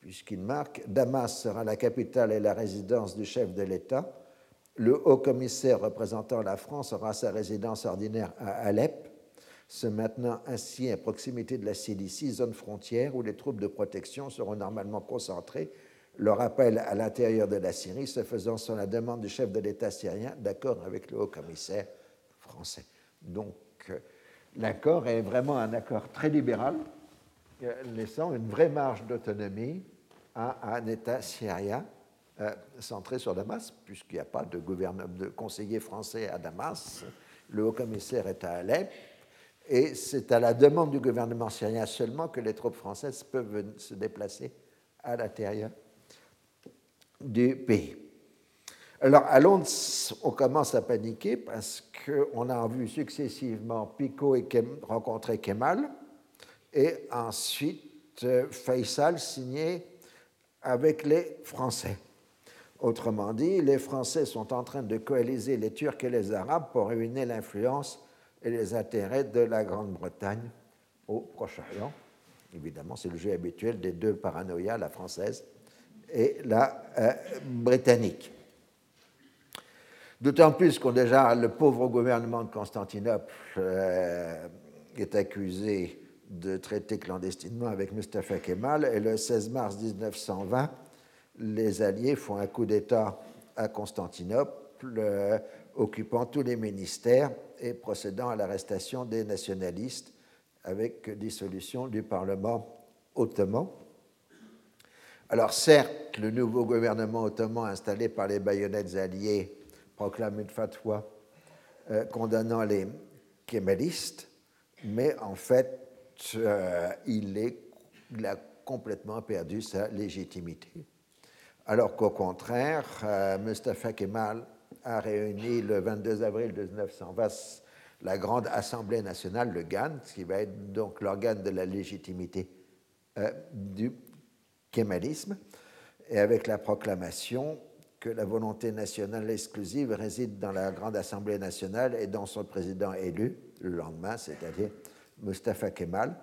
puisqu'il marque Damas sera la capitale et la résidence du chef de l'État. Le haut commissaire représentant la France aura sa résidence ordinaire à Alep se maintenant ainsi à proximité de la Cilicie, zone frontière où les troupes de protection seront normalement concentrées. Leur appel à l'intérieur de la Syrie se faisant sur la demande du chef de l'État syrien, d'accord avec le haut-commissaire français. Donc, euh, l'accord est vraiment un accord très libéral, euh, laissant une vraie marge d'autonomie à un État syrien euh, centré sur Damas, puisqu'il n'y a pas de, conseiller français à Damas. Le haut-commissaire est à Alep et c'est à la demande du gouvernement syrien seulement que les troupes françaises peuvent se déplacer à l'intérieur du pays. Alors à Londres, on commence à paniquer parce qu'on a vu successivement Picot et rencontrer Kemal et ensuite euh, Faisal signer avec les Français. Autrement dit, les Français sont en train de coaliser les Turcs et les Arabes pour ruiner l'influence et les intérêts de la Grande-Bretagne au Proche-Orient. Évidemment, c'est le jeu habituel des deux paranoïas, la française et la euh, britannique. D'autant plus qu'on déjà le pauvre gouvernement de Constantinople euh, est accusé de traiter clandestinement avec Mustafa Kemal et le 16 mars 1920, les Alliés font un coup d'État à Constantinople, euh, occupant tous les ministères et procédant à l'arrestation des nationalistes avec dissolution du Parlement ottoman. Alors certes, le nouveau gouvernement ottoman installé par les baïonnettes alliées proclame une fatwa euh, condamnant les kémalistes, mais en fait, euh, il, a complètement perdu sa légitimité. Alors qu'au contraire, euh, Mustafa Kemal a réuni le 22 avril 1920 la Grande Assemblée nationale, le GAN, qui va être donc l'organe de la légitimité du kémalisme, et avec la proclamation que la volonté nationale exclusive réside dans la Grande Assemblée nationale et dans son président élu le lendemain, c'est-à-dire Mustafa Kemal.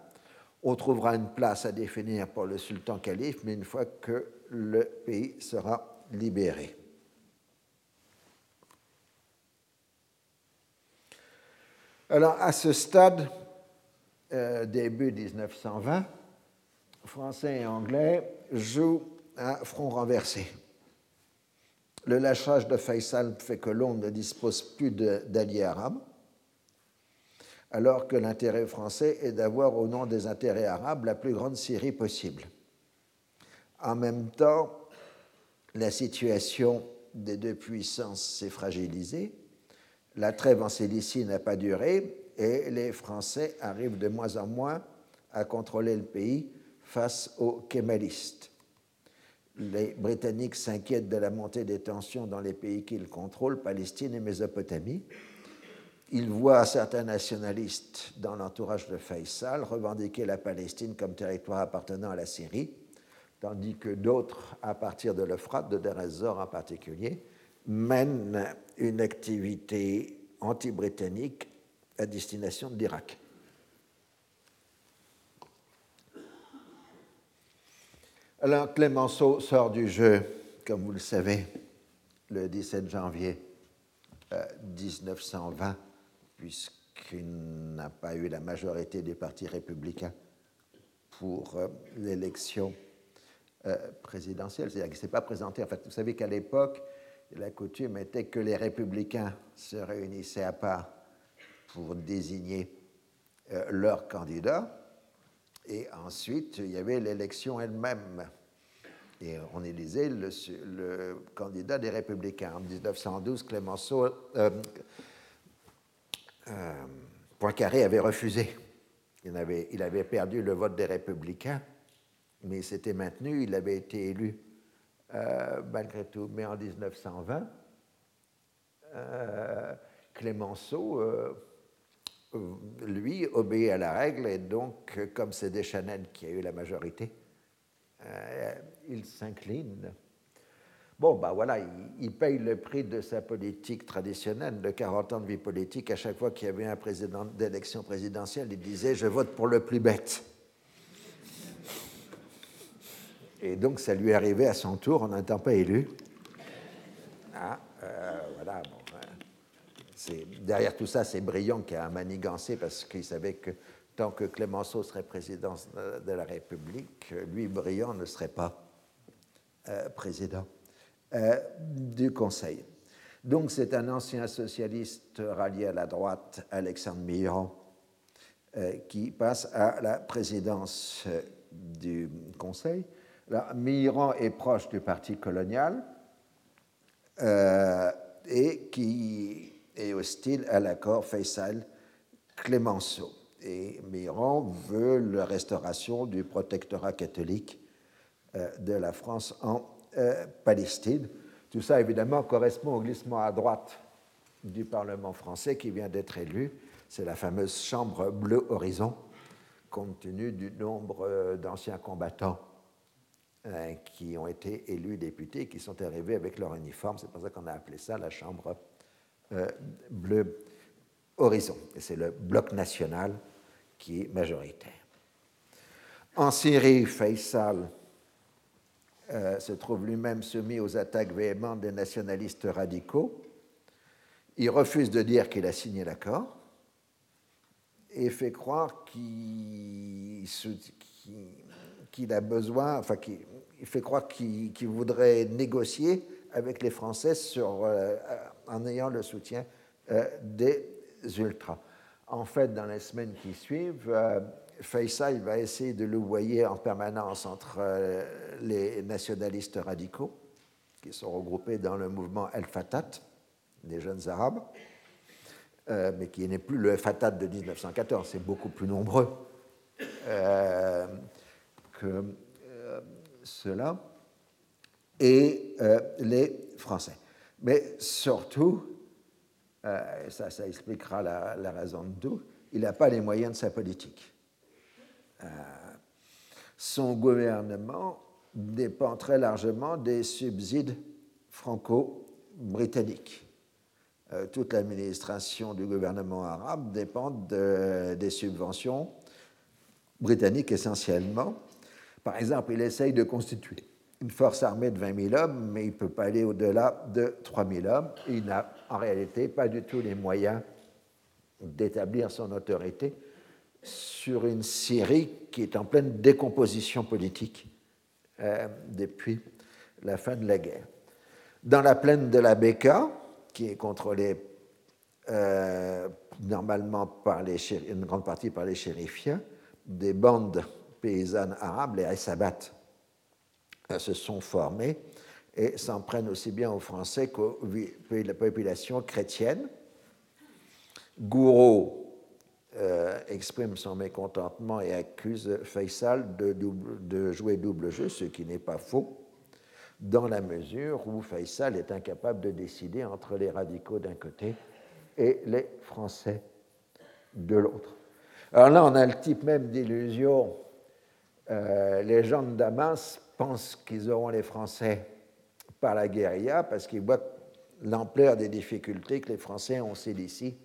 On trouvera une place à définir pour le sultan calife, mais une fois que le pays sera libéré. Alors, à ce stade, euh, début 1920, Français et Anglais jouent à front renversé. Le lâchage de Faisal fait que Londres ne dispose plus d'alliés arabes, alors que l'intérêt français est d'avoir, au nom des intérêts arabes, la plus grande Syrie possible. En même temps, la situation des deux puissances s'est fragilisée la trêve en Cilicie n'a pas duré et les Français arrivent de moins en moins à contrôler le pays face aux kémalistes. Les Britanniques s'inquiètent de la montée des tensions dans les pays qu'ils contrôlent, Palestine et Mésopotamie. Ils voient certains nationalistes dans l'entourage de Faisal revendiquer la Palestine comme territoire appartenant à la Syrie, tandis que d'autres, à partir de l'Euphrate, de Deir en particulier, mènent une activité anti-britannique à destination de l'Irak. Alors Clémenceau sort du jeu, comme vous le savez, le 17 janvier 1920, euh, puisqu'il n'a pas eu la majorité des partis républicains pour euh, l'élection euh, présidentielle. C'est-à-dire qu'il ne s'est pas présenté. En fait, vous savez qu'à l'époque, la coutume était que les républicains se réunissaient à part pour désigner leur candidat et ensuite, il y avait l'élection elle-même. Et on élisait le, candidat des Républicains. En 1912, Clémenceau, euh, euh, Poincaré avait refusé. Il avait, il avait, perdu le vote des Républicains, mais il s'était maintenu, il avait été élu euh, malgré tout. Mais en 1920, Clémenceau lui, obéit à la règle et donc, comme c'est Deschanel qui a eu la majorité, euh, il s'incline. Bon, ben voilà, il, paye le prix de sa politique traditionnelle de 40 ans de vie politique. À chaque fois qu'il y avait un président présidentielle, il disait Je vote pour le plus bête. Et donc, ça lui arrivé à son tour en n'étant pas élu. Ah, euh, voilà, derrière tout ça, c'est Briand qui a manigancé parce qu'il savait que tant que Clémenceau serait président de la République, lui, Briand, ne serait pas euh, président euh, du Conseil. Donc c'est un ancien socialiste rallié à la droite, Alexandre Mirand, euh, qui passe à la présidence du Conseil. Là, Mirand est proche du Parti colonial et qui et hostile à l'accord Faisal-Clémenceau. Et Miron veut la restauration du protectorat catholique euh, de la France en euh, Palestine. Tout ça, évidemment, correspond au glissement à droite du Parlement français qui vient d'être élu. C'est la fameuse Chambre Bleu Horizon, compte tenu du nombre euh, d'anciens combattants qui ont été élus députés, qui sont arrivés avec leur uniforme. C'est pour ça qu'on a appelé ça la Chambre bleu horizon. Et c'est le bloc national qui est majoritaire. En Syrie, Faisal euh, se trouve lui-même soumis aux attaques véhémentes des nationalistes radicaux. Il refuse de dire qu'il a signé l'accord et fait croire qu'il a besoin, enfin, il fait croire qu'il voudrait négocier avec les Français sur, euh, en ayant le soutien euh, des ultras. En fait, dans les semaines qui suivent, euh, Faisal va essayer de louvoyer en permanence entre euh, les nationalistes radicaux, qui sont regroupés dans le mouvement El Fatat, des jeunes arabes, mais qui n'est plus le Fatat de 1914, c'est beaucoup plus nombreux que cela, et les Français. Mais surtout, euh, ça, expliquera la, raison de tout, il n'a pas les moyens de sa politique. Euh, son gouvernement dépend très largement des subsides franco-britanniques. Euh, toute l'administration du gouvernement arabe dépend des subventions britanniques essentiellement. Par exemple, il essaye de constituer une force armée de 20 000 hommes, mais il ne peut pas aller au-delà de 3 000 hommes. Il n'a en réalité pas du tout les moyens d'établir son autorité sur une Syrie qui est en pleine décomposition politique euh, depuis la fin de la guerre. Dans la plaine de la Beka, qui est contrôlée euh, normalement par les, une grande partie par les chérifiens, des bandes paysannes arabes, les Aïsabat, se sont formés et s'en prennent aussi bien aux Français qu'aux la population chrétienne. Gouraud euh, exprime son mécontentement et accuse Faisal de, de, jouer double jeu, ce qui n'est pas faux. dans la mesure où Faisal est incapable de décider entre les radicaux d'un côté et les Français de l'autre. Alors là, on a le type même d'illusion. Euh, les gens de Damas pensent qu'ils auront les Français par la guérilla parce qu'ils voient l'ampleur des difficultés que les Français ont ici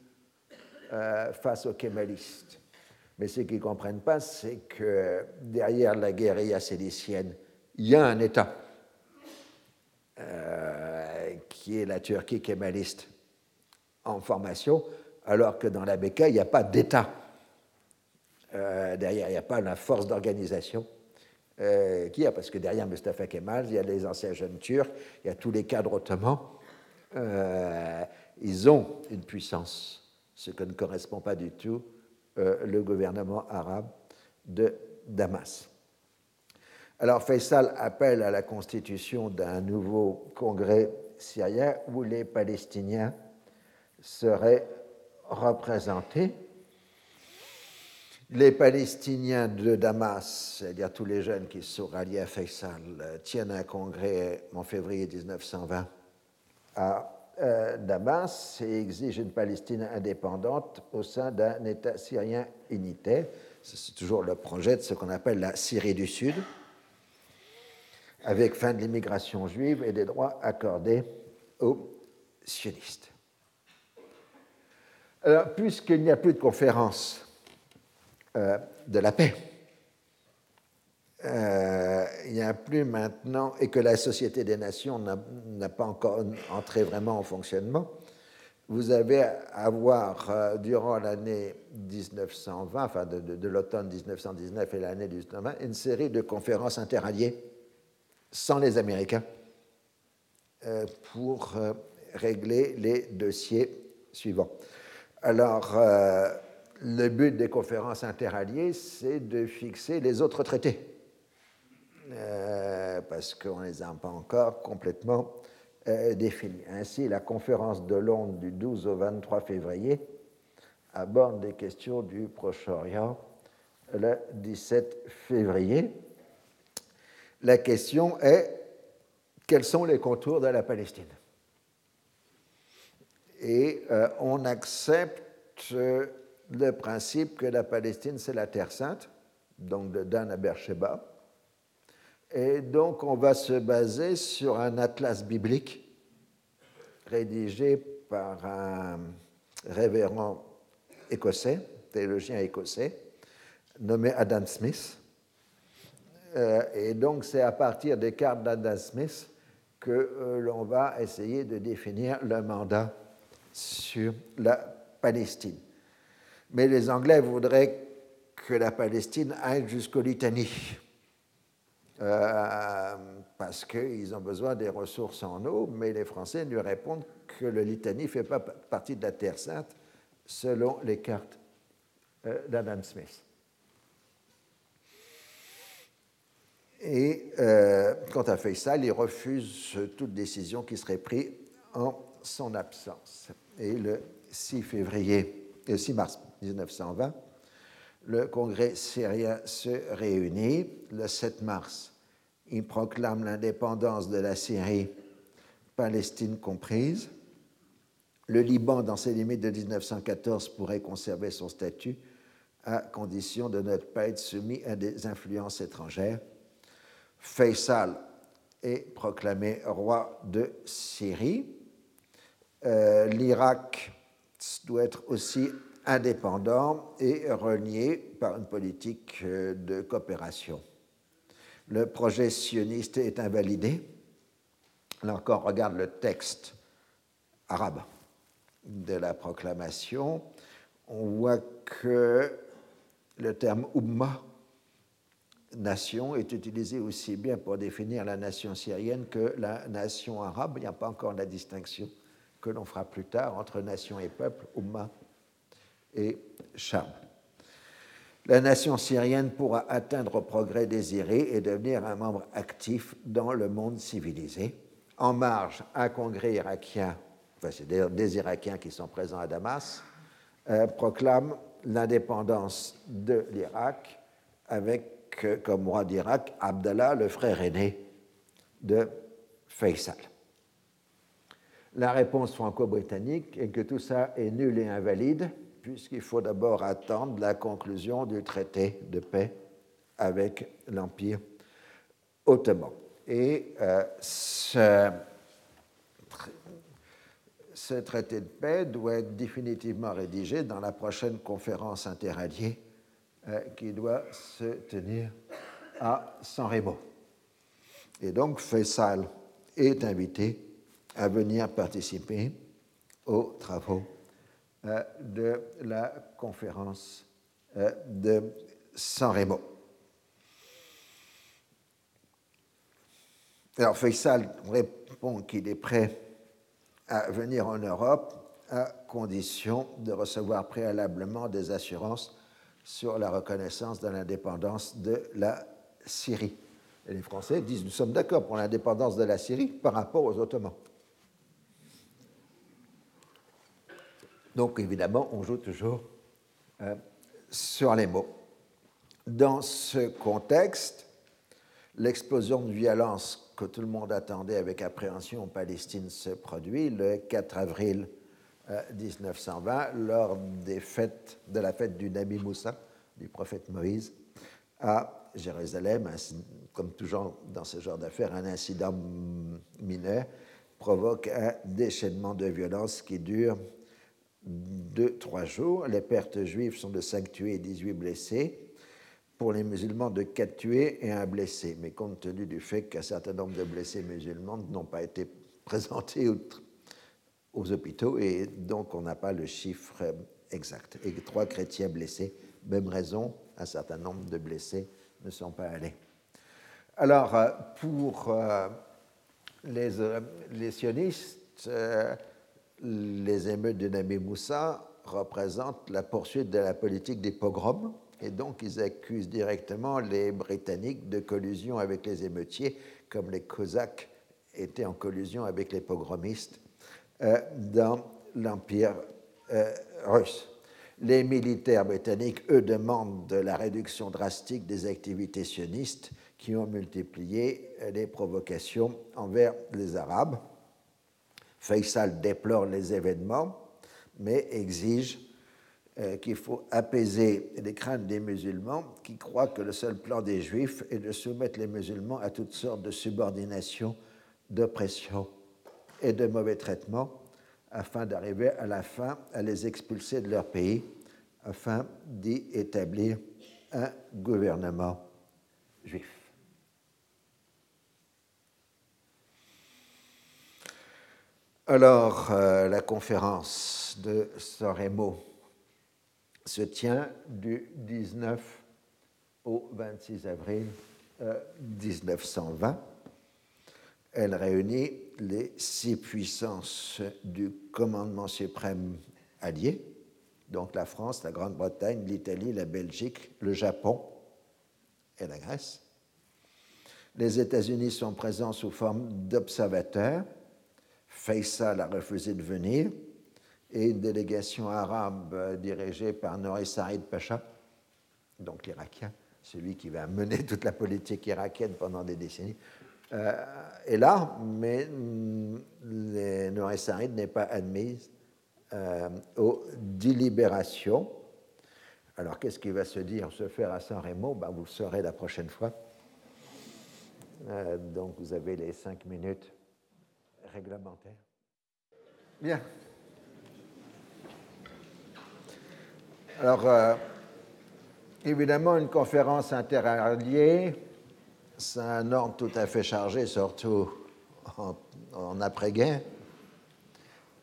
euh, face aux kémalistes. Mais ce qu'ils ne comprennent pas, c'est que derrière la guérilla sélicienne, il y a un État euh, qui est la Turquie kémaliste en formation, alors que dans la BK, il n'y a pas d'État. Euh, derrière, il n'y a pas la force d'organisation euh, qu'il y a, parce que derrière Mustafa Kemal, il y a les anciens jeunes turcs, il y a tous les cadres ottomans. Euh, ils ont une puissance, ce que ne correspond pas du tout le gouvernement arabe de Damas. Alors Faisal appelle à la constitution d'un nouveau congrès syrien où les Palestiniens seraient représentés. Les Palestiniens de Damas, c'est-à-dire tous les jeunes qui sont ralliés à Faisal, tiennent un congrès en février 1920 à euh, Damas et exigent une Palestine indépendante au sein d'un État syrien unitaire. C'est toujours le projet de ce qu'on appelle la Syrie du Sud, avec fin de l'immigration juive et des droits accordés aux sionistes. Alors, puisqu'il n'y a plus de conférence euh, de la paix, euh, il n'y a plus maintenant, et que la Société des Nations n'a pas encore entré vraiment en fonctionnement, vous avez à voir euh, durant l'année 1920, enfin de, l'automne 1919 et l'année 1920, une série de conférences interalliées sans les Américains pour régler les dossiers suivants. Alors, le but des conférences interalliées, c'est de fixer les autres traités, euh, parce qu'on ne les a pas encore complètement euh, définis. Ainsi, la conférence de Londres du 12 au 23 février aborde des questions du Proche-Orient le 17 février. La question est quels sont les contours de la Palestine? Et euh, on accepte le principe que la Palestine, c'est la Terre sainte, donc de Dan à Beersheba. Et donc, on va se baser sur un atlas biblique rédigé par un révérend écossais, théologien écossais, nommé Adam Smith. Euh, et donc, c'est à partir des cartes d'Adam Smith que l'on va essayer de définir le mandat sur la Palestine. Mais les Anglais voudraient que la Palestine aille jusqu'au Litanie, euh, parce qu'ils ont besoin des ressources en eau, mais les Français lui répondent que le Litanie ne fait pas partie de la Terre sainte, selon les cartes euh, d'Adam Smith. Et euh, quant à Faisal, il refuse toute décision qui serait prise en son absence. Et le 6 février, le 6 mars 1920, le Congrès syrien se réunit. Le 7 mars, il proclame l'indépendance de la Syrie, Palestine comprise. Le Liban, dans ses limites de 1914, pourrait conserver son statut à condition de ne pas être soumis à des influences étrangères. Faisal est proclamé roi de Syrie. Euh, L'Irak doit être aussi indépendant et relié par une politique euh, de coopération. Le projet sioniste est invalidé. Là encore, regarde le texte arabe de la proclamation. On voit que le terme Ummah, nation, est utilisé aussi bien pour définir la nation syrienne que la nation arabe. Il n'y a pas encore la distinction que l'on fera plus tard entre nation et peuple, Ummah et Sham. La nation syrienne pourra atteindre au progrès désiré et devenir un membre actif dans le monde civilisé. En marge, un congrès irakien, enfin c'est des Irakiens qui sont présents à Damas, euh, proclame l'indépendance de l'Irak avec euh, comme roi d'Irak Abdallah, le frère aîné de Faisal. La réponse franco-britannique est que tout ça est nul et invalide, puisqu'il faut d'abord attendre la conclusion du traité de paix avec l'Empire ottoman. Et euh, ce, traité de paix doit être définitivement rédigé dans la prochaine conférence interalliée euh, qui doit se tenir à San Remo. Et donc Faisal est invité à venir participer aux travaux de la conférence euh, de San Remo. Alors Faisal répond qu'il est prêt à venir en Europe à condition de recevoir préalablement des assurances sur la reconnaissance de l'indépendance de la Syrie. Et les Français disent nous sommes d'accord pour l'indépendance de la Syrie par rapport aux Ottomans. Donc évidemment, on joue toujours euh, sur les mots. Dans ce contexte, l'explosion de violence que tout le monde attendait avec appréhension en Palestine se produit le 4 avril 1920 euh, lors des fêtes, de la fête du Nabi Moussa, du prophète Moïse, à Jérusalem. Comme toujours dans ce genre d'affaires, un incident mineur provoque un déchaînement de violence qui dure deux, trois jours. Les pertes juives sont de 5 tués et 18 blessés. Pour les musulmans, de 4 tués et un blessé. Mais compte tenu du fait qu'un certain nombre de blessés musulmans n'ont pas été présentés aux hôpitaux, et donc on n'a pas le chiffre exact. Et trois chrétiens blessés, même raison, un certain nombre de blessés ne sont pas allés. Alors, euh, pour euh, les, euh, les sionistes, les émeutes de Nabi Moussa représentent la poursuite de la politique des pogroms, et donc ils accusent directement les Britanniques de collusion avec les émeutiers, comme les Cosaques étaient en collusion avec les pogromistes euh, dans l'Empire euh, russe. Les militaires britanniques, eux, demandent de la réduction drastique des activités sionistes qui ont multiplié les provocations envers les Arabes. Faisal déplore les événements, mais exige euh, qu'il faut apaiser les craintes des musulmans qui croient que le seul plan des juifs est de soumettre les musulmans à toutes sortes de subordination, d'oppression et de mauvais traitements afin d'arriver à la fin à les expulser de leur pays afin d'y établir un gouvernement juif. Alors, euh, la conférence de Soremo se tient du 19 au 26 avril 1920. Euh, Elle réunit les six puissances du commandement suprême allié, donc la France, la Grande-Bretagne, l'Italie, la Belgique, le Japon et la Grèce. Les États-Unis sont présents sous forme d'observateurs Faisal a refusé de venir et une délégation arabe euh, dirigée par Nouri Sarid Pacha, donc l'Irakien, celui qui va mener toute la politique irakienne pendant des décennies, euh, est là, mais mm, Nouri Sarid n'est pas admise euh, aux délibérations. Alors, qu'est-ce qui va se dire, se faire à San Remo ben, Vous le saurez la prochaine fois. donc, vous avez les cinq minutes réglementaire. Bien. Alors, euh, évidemment, une conférence interalliée, c'est un ordre tout à fait chargé, surtout en, après-guerre.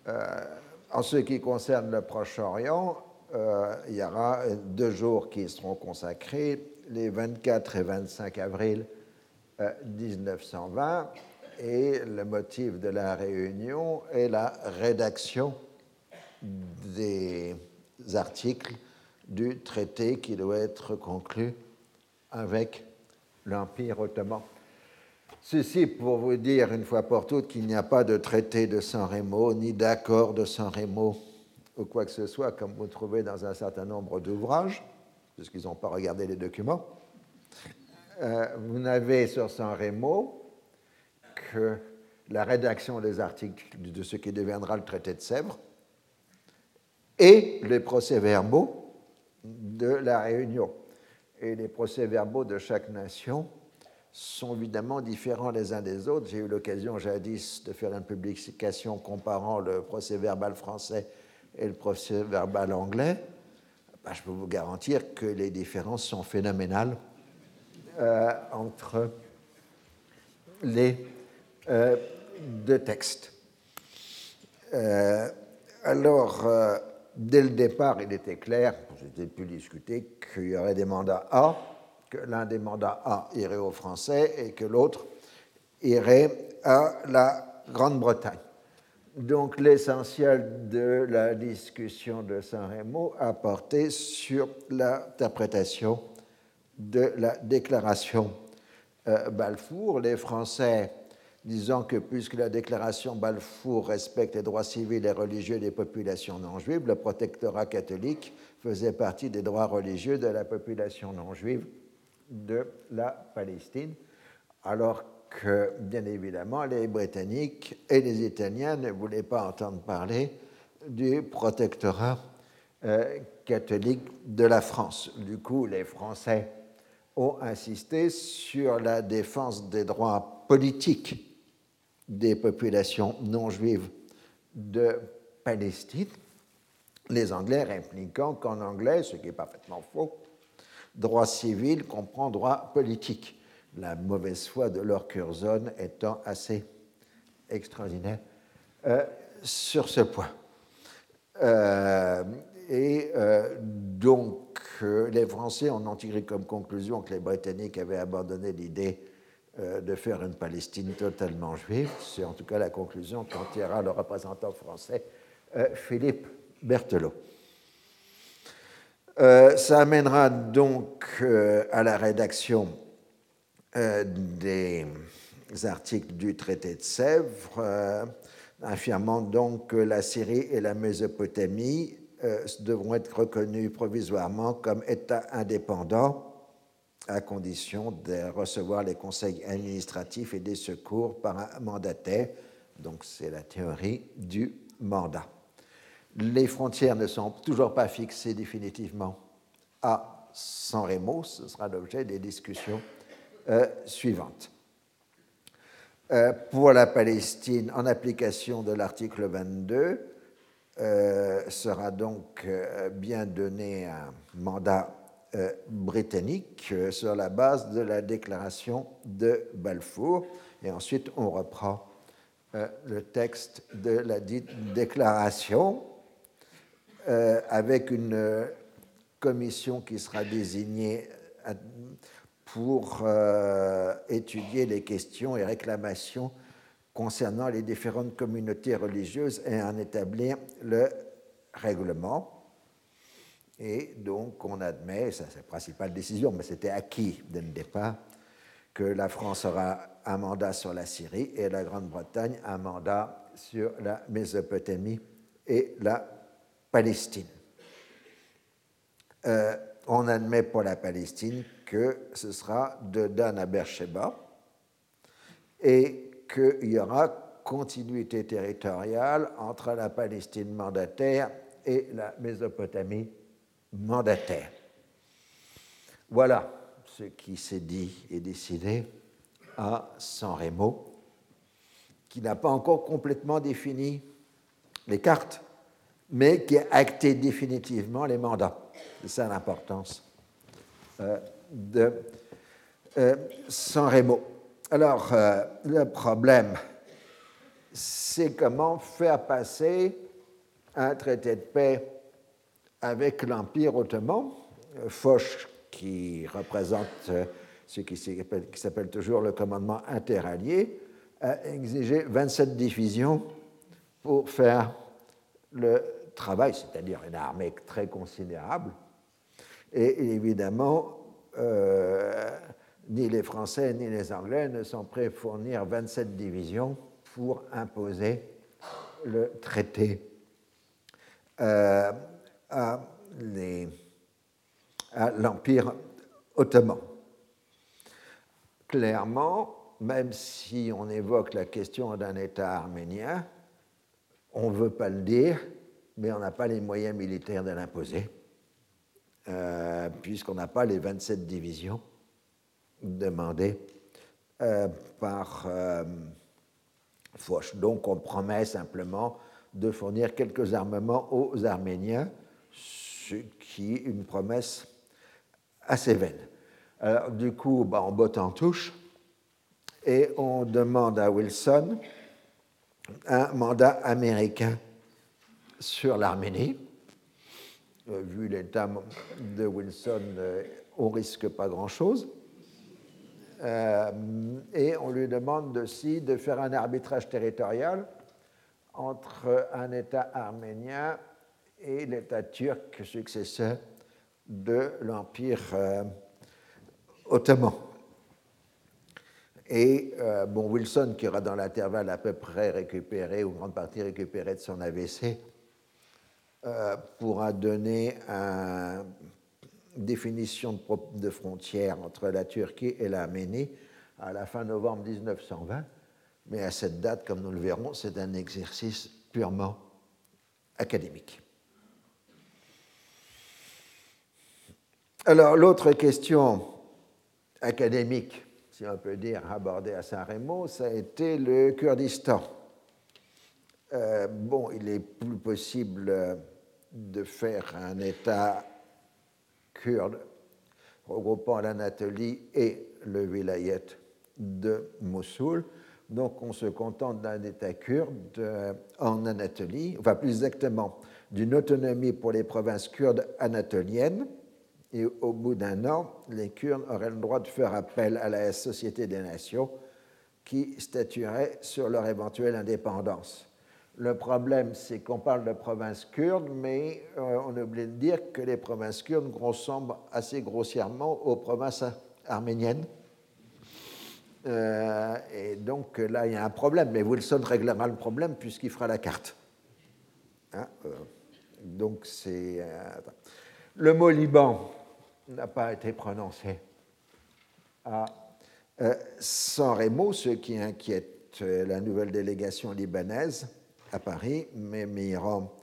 Euh, en ce qui concerne le Proche-Orient, euh, il y aura deux jours qui seront consacrés, les 24 et 25 avril 1920 et le motif de la réunion est la rédaction des articles du traité qui doit être conclu avec l'Empire ottoman. Ceci pour vous dire une fois pour toutes qu'il n'y a pas de traité de San Remo, ni d'accord de San Remo, ou quoi que ce soit, comme vous trouvez dans un certain nombre d'ouvrages, puisqu'ils n'ont pas regardé les documents. Euh, vous n'avez sur San Remo que la rédaction des articles de ce qui deviendra le traité de Sèvres et les procès-verbaux de la Réunion. Et les procès-verbaux de chaque nation sont évidemment différents les uns des autres. J'ai eu l'occasion jadis de faire une publication comparant le procès-verbal français et le procès-verbal anglais. Ben, je peux vous garantir que les différences sont phénoménales euh, entre les euh, deux textes. Euh, alors, dès le départ, il était clair, j'ai pu discuter, qu'il y aurait des mandats A, que l'un des mandats A irait aux Français et que l'autre irait à la Grande-Bretagne. Donc l'essentiel de la discussion de Saint-Rémy a porté sur l'interprétation de la déclaration euh, Balfour. Les Français disant que puisque la déclaration Balfour respecte les droits civils et religieux des populations non juives, le protectorat catholique faisait partie des droits religieux de la population non juive de la Palestine, alors que, bien évidemment, les Britanniques et les Italiens ne voulaient pas entendre parler du protectorat euh, catholique de la France. Du coup, les Français ont insisté sur la défense des droits politiques des populations non juives de Palestine, les Anglais impliquant qu'en anglais, ce qui est parfaitement faux, droit civil comprend droit politique, la mauvaise foi de leur Curzon étant assez extraordinaire euh, sur ce point. Euh, et euh, donc, les Français en ont tiré comme conclusion que les Britanniques avaient abandonné l'idée de faire une Palestine totalement juive. C'est en tout cas la conclusion qu'en tirera le représentant français euh, Philippe Berthelot. Euh, ça amènera donc à la rédaction des articles du traité de Sèvres, affirmant donc que la Syrie et la Mésopotamie devront être reconnues provisoirement comme États indépendants à condition de recevoir les conseils administratifs et des secours par un mandataire. Donc c'est la théorie du mandat. Les frontières ne sont toujours pas fixées définitivement à San Remo, ce sera l'objet des discussions euh, suivantes. Euh, pour la Palestine, en application de l'article 22, euh, sera donc bien donné un mandat euh, britannique euh, sur la base de la déclaration de Balfour. Et ensuite, on reprend euh, le texte de la dite déclaration avec une commission qui sera désignée pour étudier les questions et réclamations concernant les différentes communautés religieuses et en établir le règlement. Et donc, on admet, ça c'est la principale décision, mais c'était acquis dès le départ, que la France aura un mandat sur la Syrie et la Grande-Bretagne un mandat sur la Mésopotamie et la Palestine. Euh, on admet pour la Palestine que ce sera de Dan à Beersheba et qu'il y aura continuité territoriale entre la Palestine mandataire et la Mésopotamie mandataire. Voilà ce qui s'est dit et décidé à San Remo, qui n'a pas encore complètement défini les cartes, mais qui a acté définitivement les mandats. C'est ça l'importance euh, de euh, San Remo. Alors, euh, le problème, c'est comment faire passer un traité de paix avec l'Empire ottoman. Foch, qui représente euh, ce qui s'appelle toujours le commandement interallié, a exigé 27 divisions pour faire le travail, c'est-à-dire une armée très considérable. Et évidemment, euh, ni les Français ni les Anglais ne sont prêts à fournir 27 divisions pour imposer le traité. Euh, à l'Empire ottoman. Clairement, même si on évoque la question d'un État arménien, on ne veut pas le dire, mais on n'a pas les moyens militaires de l'imposer, euh, puisqu'on n'a pas les 27 divisions demandées euh, par euh. Donc on promet simplement de fournir quelques armements aux Arméniens, ce qui est une promesse assez vaine. Du coup, bah, on botte en touche et on demande à Wilson un mandat américain sur l'Arménie. Euh, vu l'état de Wilson, euh, on risque pas grand-chose. Euh, et on lui demande aussi de faire un arbitrage territorial entre un État arménien et l'État turc successeur de l'Empire ottoman. Et euh, bon, Wilson, qui aura dans l'intervalle à peu près récupéré, ou grande partie récupérée de son AVC, euh, pourra donner une définition de, de frontière entre la Turquie et l'Arménie à la fin novembre 1920. Mais à cette date, comme nous le verrons, c'est un exercice purement académique. Alors, l'autre question académique si on peut dire, abordé à Saint-Rémy, ça a été le Kurdistan. Euh, bon, il est plus possible de faire un État kurde regroupant l'Anatolie et le vilayet de Mossoul. Donc on se contente d'un État kurde en Anatolie, enfin plus exactement d'une autonomie pour les provinces kurdes anatoliennes, et au bout d'un an, les Kurdes auraient le droit de faire appel à la Société des Nations qui statuerait sur leur éventuelle indépendance. Le problème, c'est qu'on parle de provinces kurdes, mais euh, on oublie de dire que les provinces kurdes ressemblent assez grossièrement aux provinces arméniennes. Euh, et donc là, il y a un problème, mais Wilson réglera le problème puisqu'il fera la carte. Hein, euh, donc c'est. le mot Liban, n'a pas été prononcé à euh, San Remo, ce qui inquiète euh, la nouvelle délégation libanaise à Paris, mais Miran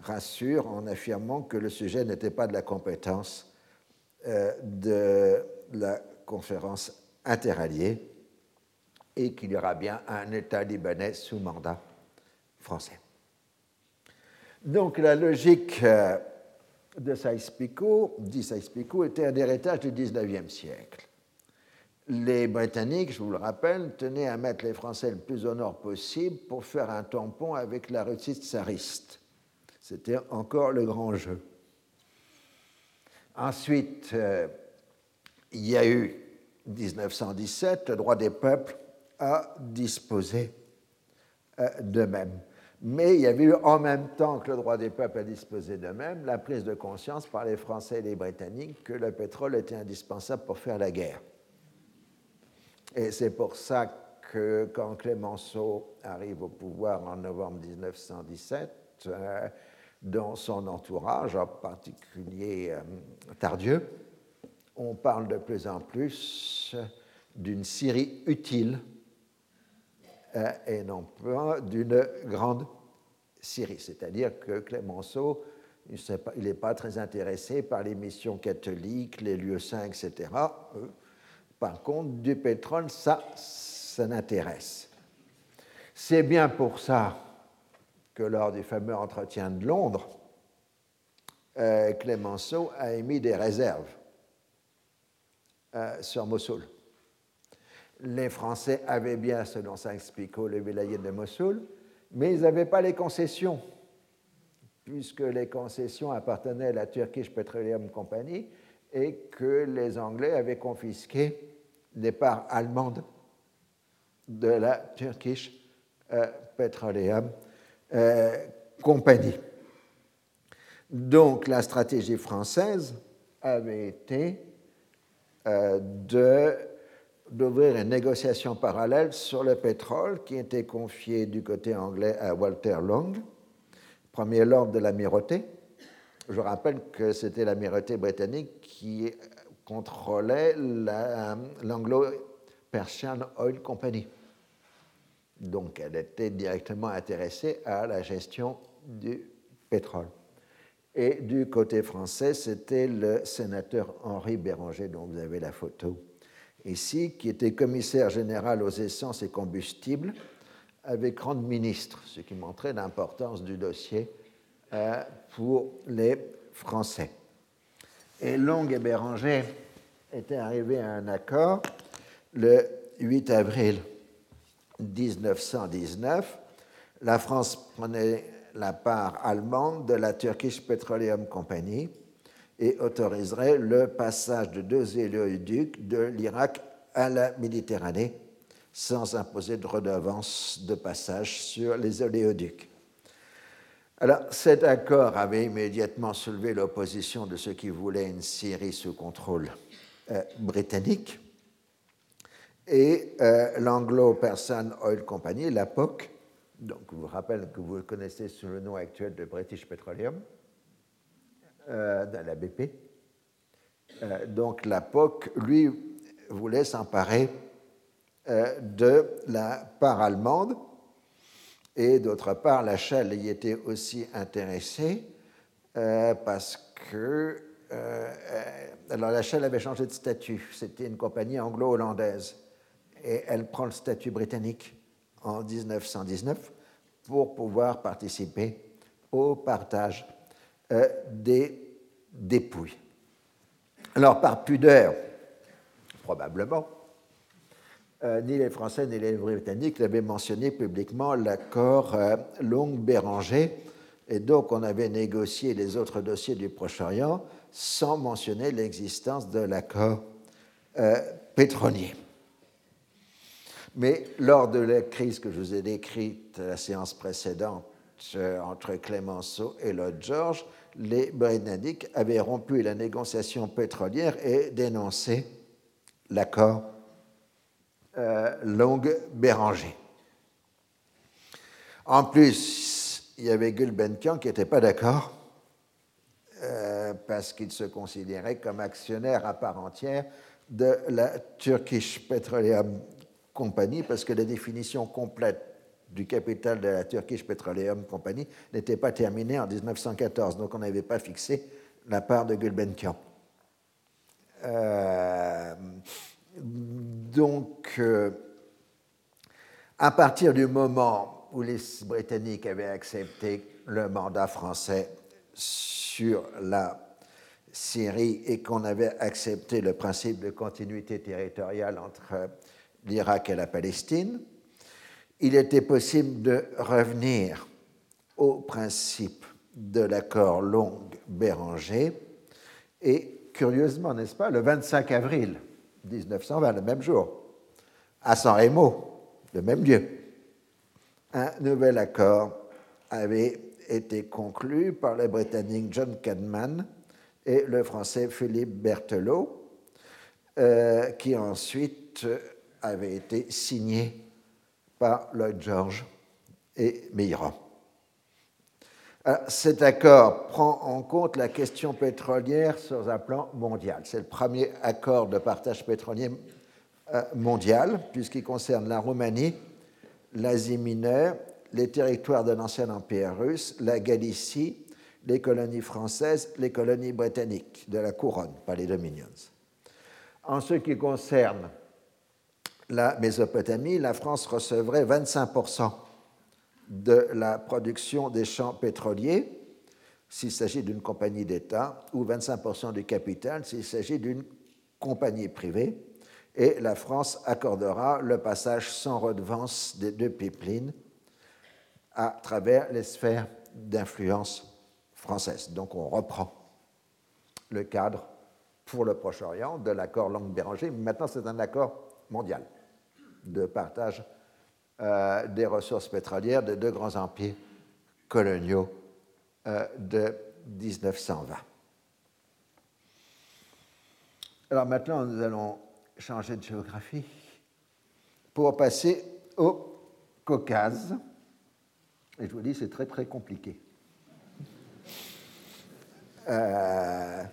rassure en affirmant que le sujet n'était pas de la compétence euh, de la conférence interalliée et qu'il y aura bien un État libanais sous mandat français. Donc la logique de Sykes-Picot, dit Sykes-Picot, était un héritage du XIXe siècle. Les Britanniques, je vous le rappelle, tenaient à mettre les Français le plus au nord possible pour faire un tampon avec la Russie tsariste. C'était encore le grand jeu. Ensuite, euh, il y a eu 1917, le droit des peuples à disposer euh, d'eux-mêmes. Mais il y avait eu en même temps que le droit des peuples à disposer d'eux-mêmes la prise de conscience par les Français et les Britanniques que le pétrole était indispensable pour faire la guerre. Et c'est pour ça que quand Clémenceau arrive au pouvoir en novembre 1917, euh, dans son entourage, en particulier euh, Tardieu, on parle de plus en plus d'une Syrie utile et non pas d'une grande Syrie. C'est-à-dire que Clémenceau, il n'est pas très intéressé par les missions catholiques, les lieux saints, etc. Euh, par contre, du pétrole, ça, ça n'intéresse. C'est bien pour ça que lors du fameux entretien de Londres, euh, Clémenceau a émis des réserves sur Mossoul les Français avaient bien, selon Saint-Picot, le vilayet de Mossoul, mais ils n'avaient pas les concessions, puisque les concessions appartenaient à la Turkish Petroleum Company et que les Anglais avaient confisqué les parts allemandes de la Turkish euh, Petroleum euh, Company. Donc la stratégie française avait été euh, de d'ouvrir une négociation parallèle sur le pétrole qui était confiée du côté anglais à Walter Long, premier lord de l'amirauté. Je rappelle que c'était l'amirauté britannique qui contrôlait l'anglo Persian Oil Company. Donc elle était directement intéressée à la gestion du pétrole. Et du côté français, c'était le sénateur Henri Béranger, dont vous avez la photo ici, qui était commissaire général aux essences et combustibles avec grande ministre, ce qui montrait l'importance du dossier euh, pour les Français. Et Long et Béranger étaient arrivés à un accord le 8 avril 1919. La France prenait la part allemande de la Turkish Petroleum Company et autoriserait le passage de deux éléoducs de l'Irak à la Méditerranée sans imposer de redevance de passage sur les oléoducs. Alors, cet accord avait immédiatement soulevé l'opposition de ceux qui voulaient une Syrie sous contrôle euh, britannique. Et euh, l'Anglo-Persian Oil Company, la POC, donc je vous rappelle que vous le connaissez sous le nom actuel de British Petroleum, euh, de la BP. Euh, donc la POC, lui, voulait s'emparer euh, de la part allemande et d'autre part, la Shell y était aussi intéressée parce que alors la Shell avait changé de statut. C'était une compagnie anglo-hollandaise et elle prend le statut britannique en 1919 pour pouvoir participer au partage euh, des dépouilles. Alors, par pudeur, probablement, euh, ni les Français ni les Britanniques n'avaient mentionné publiquement l'accord euh, Long-Béranger, et donc on avait négocié les autres dossiers du Proche-Orient sans mentionner l'existence de l'accord pétrolier. Mais lors de la crise que je vous ai décrite la séance précédente entre Clémenceau et Lloyd George, les Britanniques avaient rompu la négociation pétrolière et dénoncé l'accord euh, Longue-Béranger. En plus, il y avait Gulbenkian qui n'était pas d'accord euh, parce qu'il se considérait comme actionnaire à part entière de la Turkish Petroleum Company, parce que la définition complète du capital de la Turkish Petroleum Company n'était pas terminé en 1914, donc on n'avait pas fixé la part de Gulbenkian. Euh, donc, euh, à partir du moment où les Britanniques avaient accepté le mandat français sur la Syrie et qu'on avait accepté le principe de continuité territoriale entre l'Irak et la Palestine, il était possible de revenir au principe de l'accord Long-Béranger. Et curieusement, n'est-ce pas, le 25 avril 1920, le même jour, à San Remo, le même lieu, un nouvel accord avait été conclu par le Britannique John Cadman et le Français Philippe Berthelot, euh, qui ensuite avait été signé par Lloyd George et Meira. Euh, cet accord prend en compte la question pétrolière sur un plan mondial. C'est le premier accord de partage pétrolier euh, mondial, puisqu'il concerne la Roumanie, l'Asie mineure, les territoires de l'ancien empire russe, la Galicie, les colonies françaises, les colonies britanniques de la couronne, pas les dominions. En ce qui concerne la Mésopotamie, la France recevrait 25% de la production des champs pétroliers s'il s'agit d'une compagnie d'État ou 25% du capital s'il s'agit d'une compagnie privée. Et la France accordera le passage sans redevance des deux pipelines à travers les sphères d'influence françaises. Donc on reprend le cadre pour le Proche-Orient de l'accord Langue-Béranger. Maintenant, c'est un accord mondial de partage euh, des ressources pétrolières des deux grands empires coloniaux euh, de 1920. Alors maintenant, nous allons changer de géographie pour passer au Caucase. Et je vous dis, c'est très très compliqué. Euh,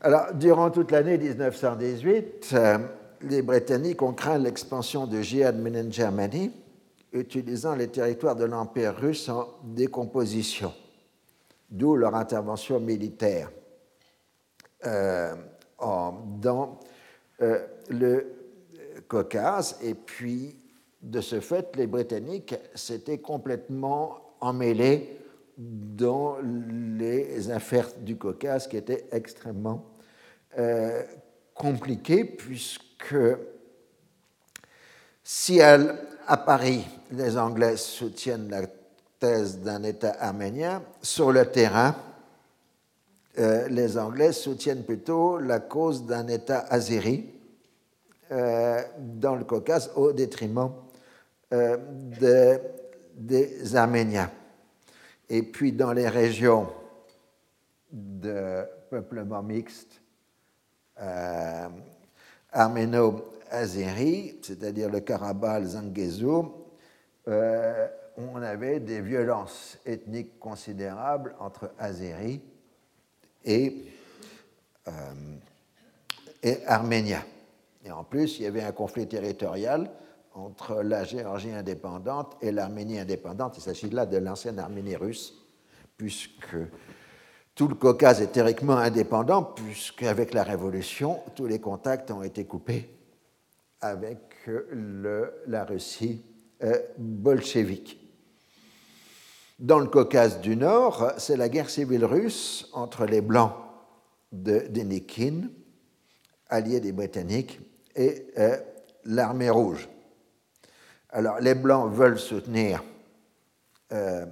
alors, durant toute l'année 1918, les Britanniques ont craint l'expansion de Jihad Menen Germany, utilisant les territoires de l'Empire russe en décomposition, d'où leur intervention militaire euh, dans euh, le Caucase. Et puis, de ce fait, les Britanniques s'étaient complètement emmêlés dans les affaires du Caucase qui étaient extrêmement euh, compliquées, puisque si à Paris, les Anglais soutiennent la thèse d'un État arménien, sur le terrain, euh, les Anglais soutiennent plutôt la cause d'un État azéri euh, dans le Caucase au détriment euh, des Arméniens. Et puis dans les régions de peuplement mixte arméno-azéri, c'est-à-dire le Karabakh, le Zangezur, on avait des violences ethniques considérables entre Azéris et, euh, et. Et en plus, il y avait un conflit territorial entre la Géorgie indépendante et l'Arménie indépendante. Il s'agit là de l'ancienne Arménie russe, puisque tout le Caucase est théoriquement indépendant, puisqu'avec la Révolution, tous les contacts ont été coupés avec la Russie euh, bolchevique. Dans le Caucase du Nord, c'est la guerre civile russe entre les Blancs de Denikin, alliés des Britanniques, et euh, l'armée rouge. Alors, les Blancs veulent soutenir, euh,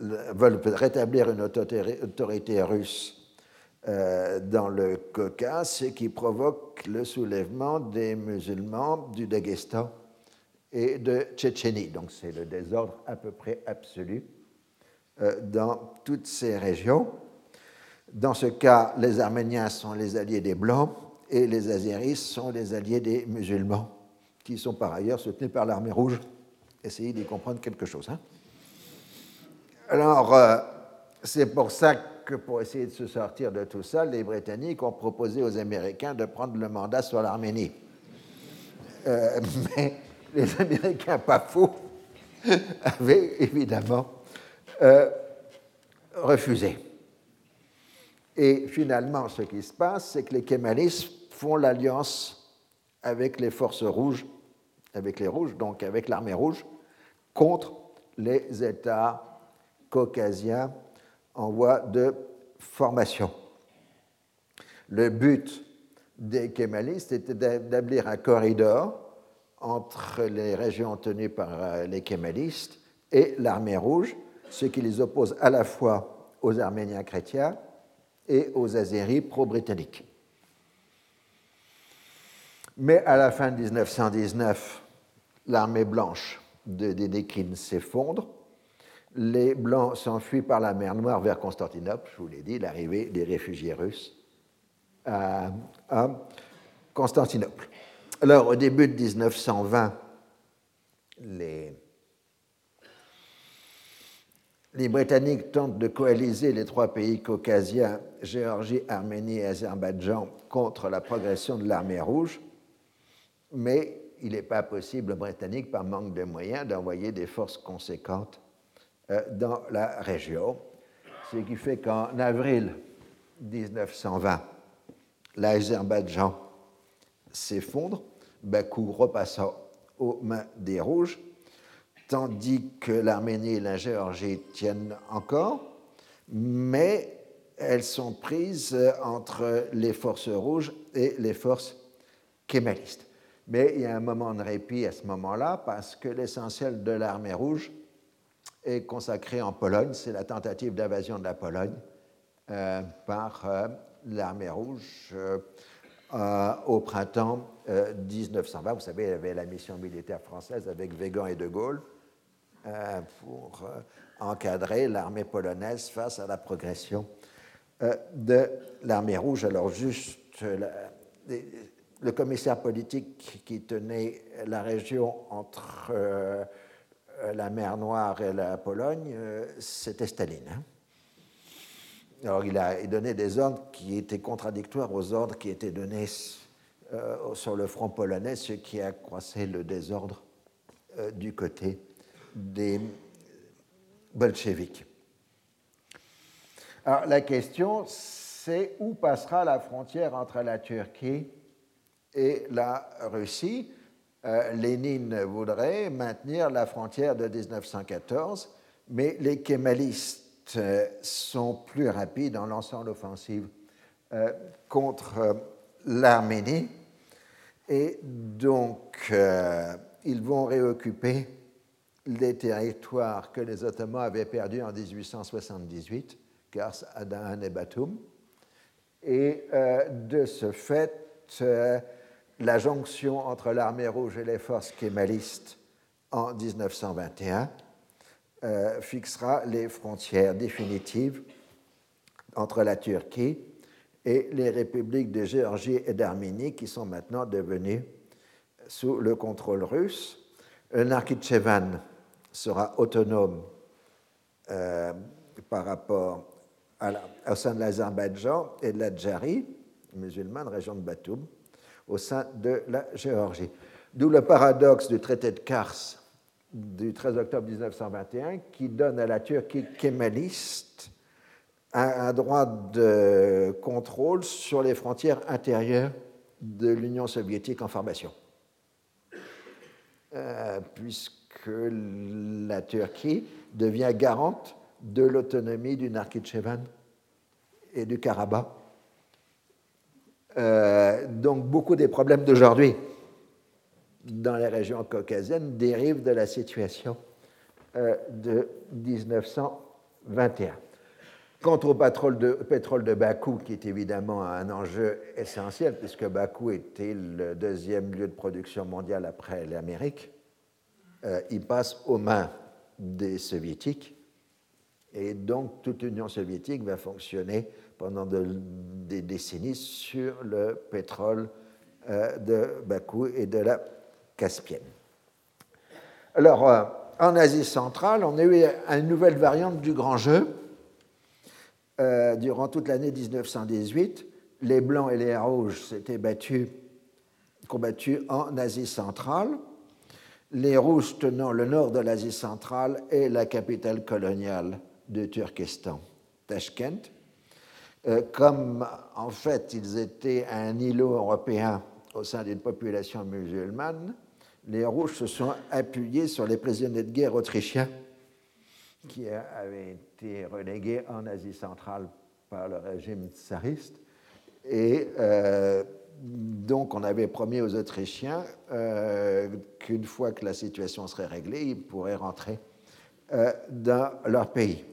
veulent rétablir une autorité russe euh, dans le Caucase, ce qui provoque le soulèvement des musulmans du Daghestan et de Tchétchénie. Donc, c'est le désordre à peu près absolu euh, dans toutes ces régions. Dans ce cas, les Arméniens sont les alliés des Blancs et les Azéris sont les alliés des musulmans, qui sont par ailleurs soutenus par l'armée rouge. Essayez d'y comprendre quelque chose. Hein. Alors, euh, c'est pour ça que pour essayer de se sortir de tout ça, les Britanniques ont proposé aux Américains de prendre le mandat sur l'Arménie. Euh, mais les Américains, pas fous, avaient évidemment euh, refusé. Et finalement, ce qui se passe, c'est que les kémalistes font l'alliance avec les forces rouges, avec les rouges, donc avec l'armée rouge, contre les États caucasiens en voie de formation. Le but des kémalistes était d'établir un corridor entre les régions tenues par euh, les kémalistes et l'armée rouge, ce qui les oppose à la fois aux Arméniens chrétiens et aux Azéris pro-britanniques. Mais à la fin de 1919, l'armée blanche de Dédékine s'effondre. Les Blancs s'enfuient par la mer Noire vers Constantinople, je vous l'ai dit, l'arrivée des réfugiés russes à, Constantinople. Alors, au début de 1920, les les Britanniques tentent de coaliser les trois pays caucasiens, Géorgie, Arménie et Azerbaïdjan, contre la progression de l'armée rouge, mais il n'est pas possible aux Britanniques, par manque de moyens, d'envoyer des forces conséquentes dans la région. Ce qui fait qu'en avril 1920, l'Azerbaïdjan s'effondre, Bakou repassant aux mains des Rouges, tandis que l'Arménie et la Géorgie tiennent encore, mais elles sont prises entre les forces rouges et les forces kémalistes. Mais il y a un moment de répit à ce moment-là parce que l'essentiel de l'armée rouge est consacré en Pologne. C'est la tentative d'invasion de la Pologne euh, par euh, l'armée rouge euh, au printemps 1920. Vous savez, il y avait la mission militaire française avec Végan et De Gaulle. Pour encadrer l'armée polonaise face à la progression de l'armée rouge. Alors juste le commissaire politique qui tenait la région entre la mer Noire et la Pologne, c'était Staline. Hein. Alors il a donné des ordres qui étaient contradictoires aux ordres qui étaient donnés sur le front polonais, ce qui accroissait le désordre du côté des bolcheviks. Alors la question, c'est où passera la frontière entre la Turquie et la Russie? Euh, Lénine voudrait maintenir la frontière de 1914, mais les kémalistes euh, sont plus rapides en lançant l'offensive euh, contre l'Arménie. Et donc, ils vont réoccuper les territoires que les Ottomans avaient perdus en 1878, Kars, Adahan et Batum. Et euh, de ce fait, euh, la jonction entre l'armée rouge et les forces kémalistes en 1921 euh, fixera les frontières définitives entre la Turquie et les républiques de Géorgie et d'Arménie qui sont maintenant devenues sous le contrôle russe. Nakhichevan sera autonome par rapport au sein de l'Azerbaïdjan et de la Djari, musulmane, région de Batoum, au sein de la Géorgie. D'où le paradoxe du traité de Kars du 13 octobre 1921 qui donne à la Turquie kémaliste un, droit de contrôle sur les frontières intérieures de l'Union soviétique en formation. Euh, puisque la Turquie devient garante de l'autonomie du Narkitchevan et du Karabakh. Euh, donc beaucoup des problèmes d'aujourd'hui dans les régions caucasiennes dérivent de la situation euh, de 1921. Quant au pétrole de, Bakou, qui est évidemment un enjeu essentiel, puisque Bakou était le deuxième lieu de production mondial après l'Amérique, euh, il passe aux mains des soviétiques et donc, toute l'Union soviétique va fonctionner pendant des décennies sur le pétrole euh, de Bakou et de la Caspienne. Alors, euh, en Asie centrale, on a eu une nouvelle variante du grand jeu. Euh, durant toute l'année 1918, les Blancs et les Rouges s'étaient battus, combattus en Asie centrale les Rouges tenant le nord de l'Asie centrale et la capitale coloniale de Turkestan, Tashkent. Euh, comme en fait ils étaient un îlot européen au sein d'une population musulmane, les Rouges se sont appuyés sur les prisonniers de guerre autrichiens qui avaient été relégués en Asie centrale par le régime tsariste. Et euh, donc on avait promis aux Autrichiens euh, qu'une fois que la situation serait réglée, ils pourraient rentrer dans leur pays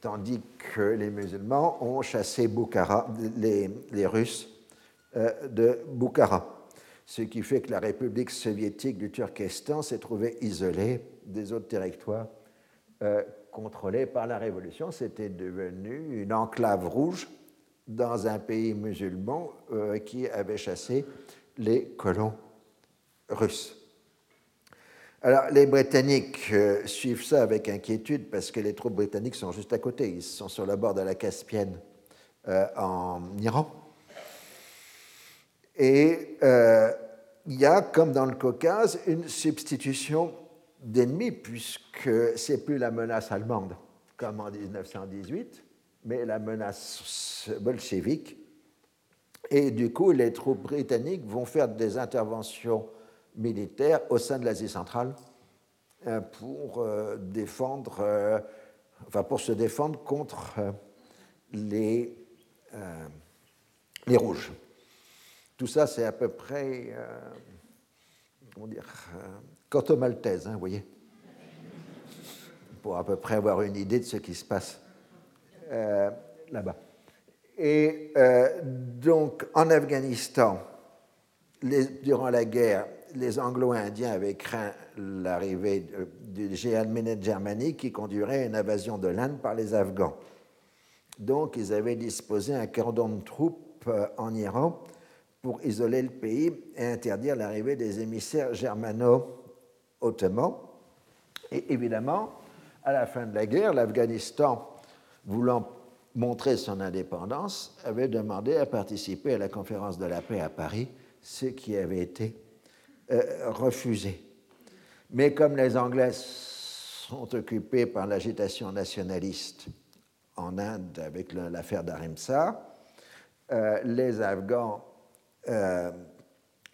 tandis que les musulmans ont chassé les, Russes euh, de Bukhara. Ce qui fait que la République soviétique du Turkestan s'est trouvée isolée des autres territoires euh, contrôlés par la Révolution. C'était devenu une enclave rouge dans un pays musulman euh, qui avait chassé les colons russes. Alors, les Britanniques euh, suivent ça avec inquiétude parce que les troupes britanniques sont juste à côté. Ils sont sur le bord de la Caspienne euh, en Iran. Et euh, il y a, comme dans le Caucase, une substitution d'ennemis, puisque c'est plus la menace allemande, comme en 1918, mais la menace bolchevique. Et du coup, les troupes britanniques vont faire des interventions militaires au sein de l'Asie centrale euh, pour euh, défendre, euh, enfin pour se défendre contre les, les rouges. Tout ça, c'est à peu près, comment dire, canto-maltaise, hein, vous voyez, pour à peu près avoir une idée de ce qui se passe là-bas. Et donc, en Afghanistan, durant la guerre, les Anglo-Indiens avaient craint l'arrivée du géant germanique qui conduirait à une invasion de l'Inde par les Afghans. Donc, ils avaient disposé un cordon de troupes euh, en Iran pour isoler le pays et interdire l'arrivée des émissaires germano-ottomans. Et évidemment, à la fin de la guerre, l'Afghanistan, voulant montrer son indépendance, avait demandé à participer à la conférence de la paix à Paris ce qui avait été euh, refusé. Mais comme les Anglais sont occupés par l'agitation nationaliste en Inde avec l'affaire d'Arimsa, euh, les Afghans euh,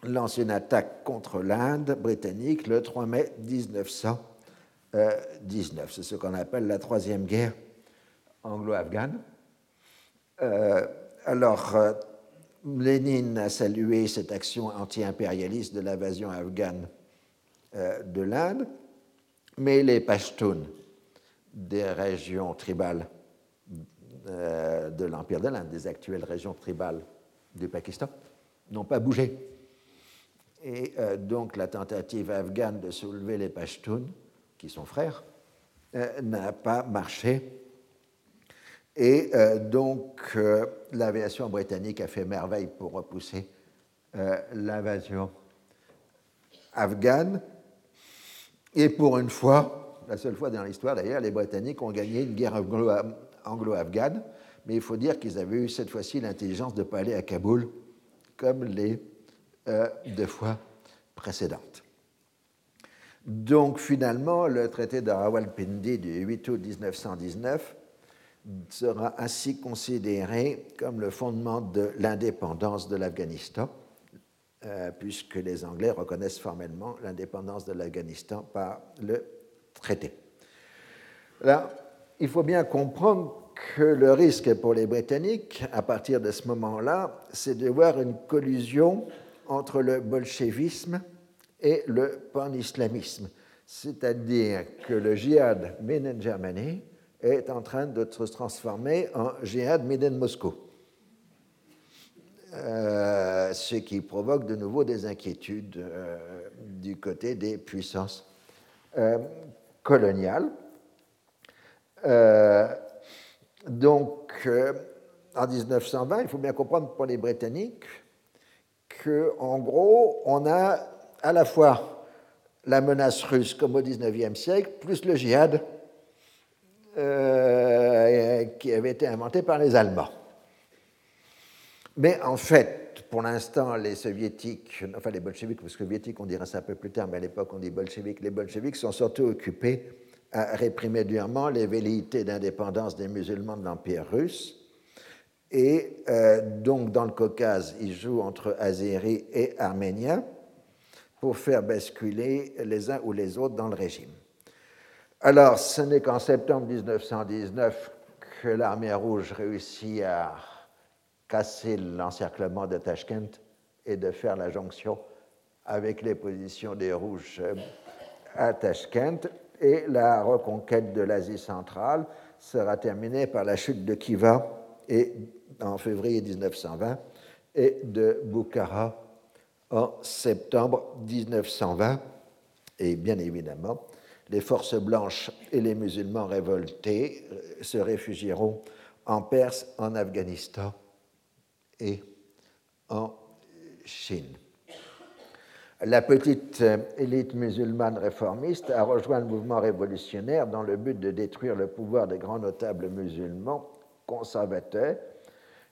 lancent une attaque contre l'Inde britannique le 3 mai 1919. C'est ce qu'on appelle la troisième guerre anglo-afghane. alors, Lénine a salué cette action anti-impérialiste de l'invasion afghane euh, de l'Inde, mais les Pashtuns des régions tribales euh, de l'Empire de l'Inde, des actuelles régions tribales du Pakistan, n'ont pas bougé. Et euh, donc la tentative afghane de soulever les Pashtuns, qui sont frères, n'a pas marché et euh, donc, euh, l'aviation britannique a fait merveille pour repousser euh, l'invasion afghane. Et pour une fois, la seule fois dans l'histoire d'ailleurs, les Britanniques ont gagné une guerre anglo-afghane, mais il faut dire qu'ils avaient eu cette fois-ci l'intelligence de ne pas aller à Kaboul comme les deux fois précédentes. Donc finalement, le traité de Rawalpindi du 8 août 1919 sera ainsi considéré comme le fondement de l'indépendance de l'Afghanistan, euh, puisque les Anglais reconnaissent formellement l'indépendance de l'Afghanistan par le traité. Là, il faut bien comprendre que le risque pour les Britanniques, à partir de ce moment-là, c'est de voir une collusion entre le bolchevisme et le pan-islamisme, c'est-à-dire que le djihad made in Germany est en train de se transformer en Jihad Miden Moscou. Euh, ce qui provoque de nouveau des inquiétudes euh, du côté des puissances euh, coloniales. donc, en 1920, il faut bien comprendre pour les Britanniques qu'en gros, on a à la fois la menace russe comme au 19e siècle, plus le djihad euh, qui avait été inventé par les Allemands. Mais en fait, pour l'instant, les soviétiques, enfin les que soviétiques, on dira ça un peu plus tard, mais à l'époque on dit bolcheviks, les bolcheviks sont surtout occupés à réprimer durement les velléités d'indépendance des musulmans de l'Empire russe. Et euh, donc, dans le Caucase, ils jouent entre Azéris et Arméniens pour faire basculer les uns ou les autres dans le régime. Alors, ce n'est qu'en septembre 1919 que l'armée rouge réussit à casser l'encerclement de Tashkent et de faire la jonction avec les positions des rouges à Tashkent. Et la reconquête de l'Asie centrale sera terminée par la chute de Khiva et, en février 1920 et de Bukhara en septembre 1920. Et bien évidemment, les forces blanches et les musulmans révoltés euh, se réfugieront en Perse, en Afghanistan et en Chine. La petite euh, élite musulmane réformiste a rejoint le mouvement révolutionnaire dans le but de détruire le pouvoir des grands notables musulmans conservateurs.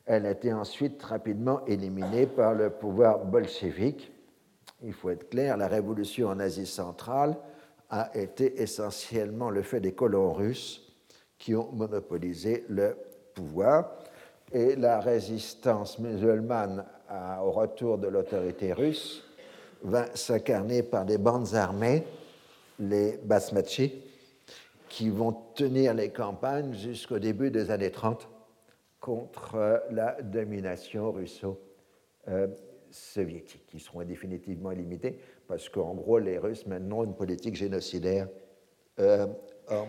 Elle a été ensuite rapidement éliminée par le pouvoir bolchevique. Il faut être clair, la révolution en Asie centrale a été essentiellement le fait des colons russes qui ont monopolisé le pouvoir. Et la résistance musulmane au retour de l'autorité russe va s'incarner par des bandes armées, les basmachi, qui vont tenir les campagnes jusqu'au début des années 30 contre la domination russo-soviétique, qui seront définitivement limitées parce qu'en gros, les Russes maintenant une politique génocidaire euh, en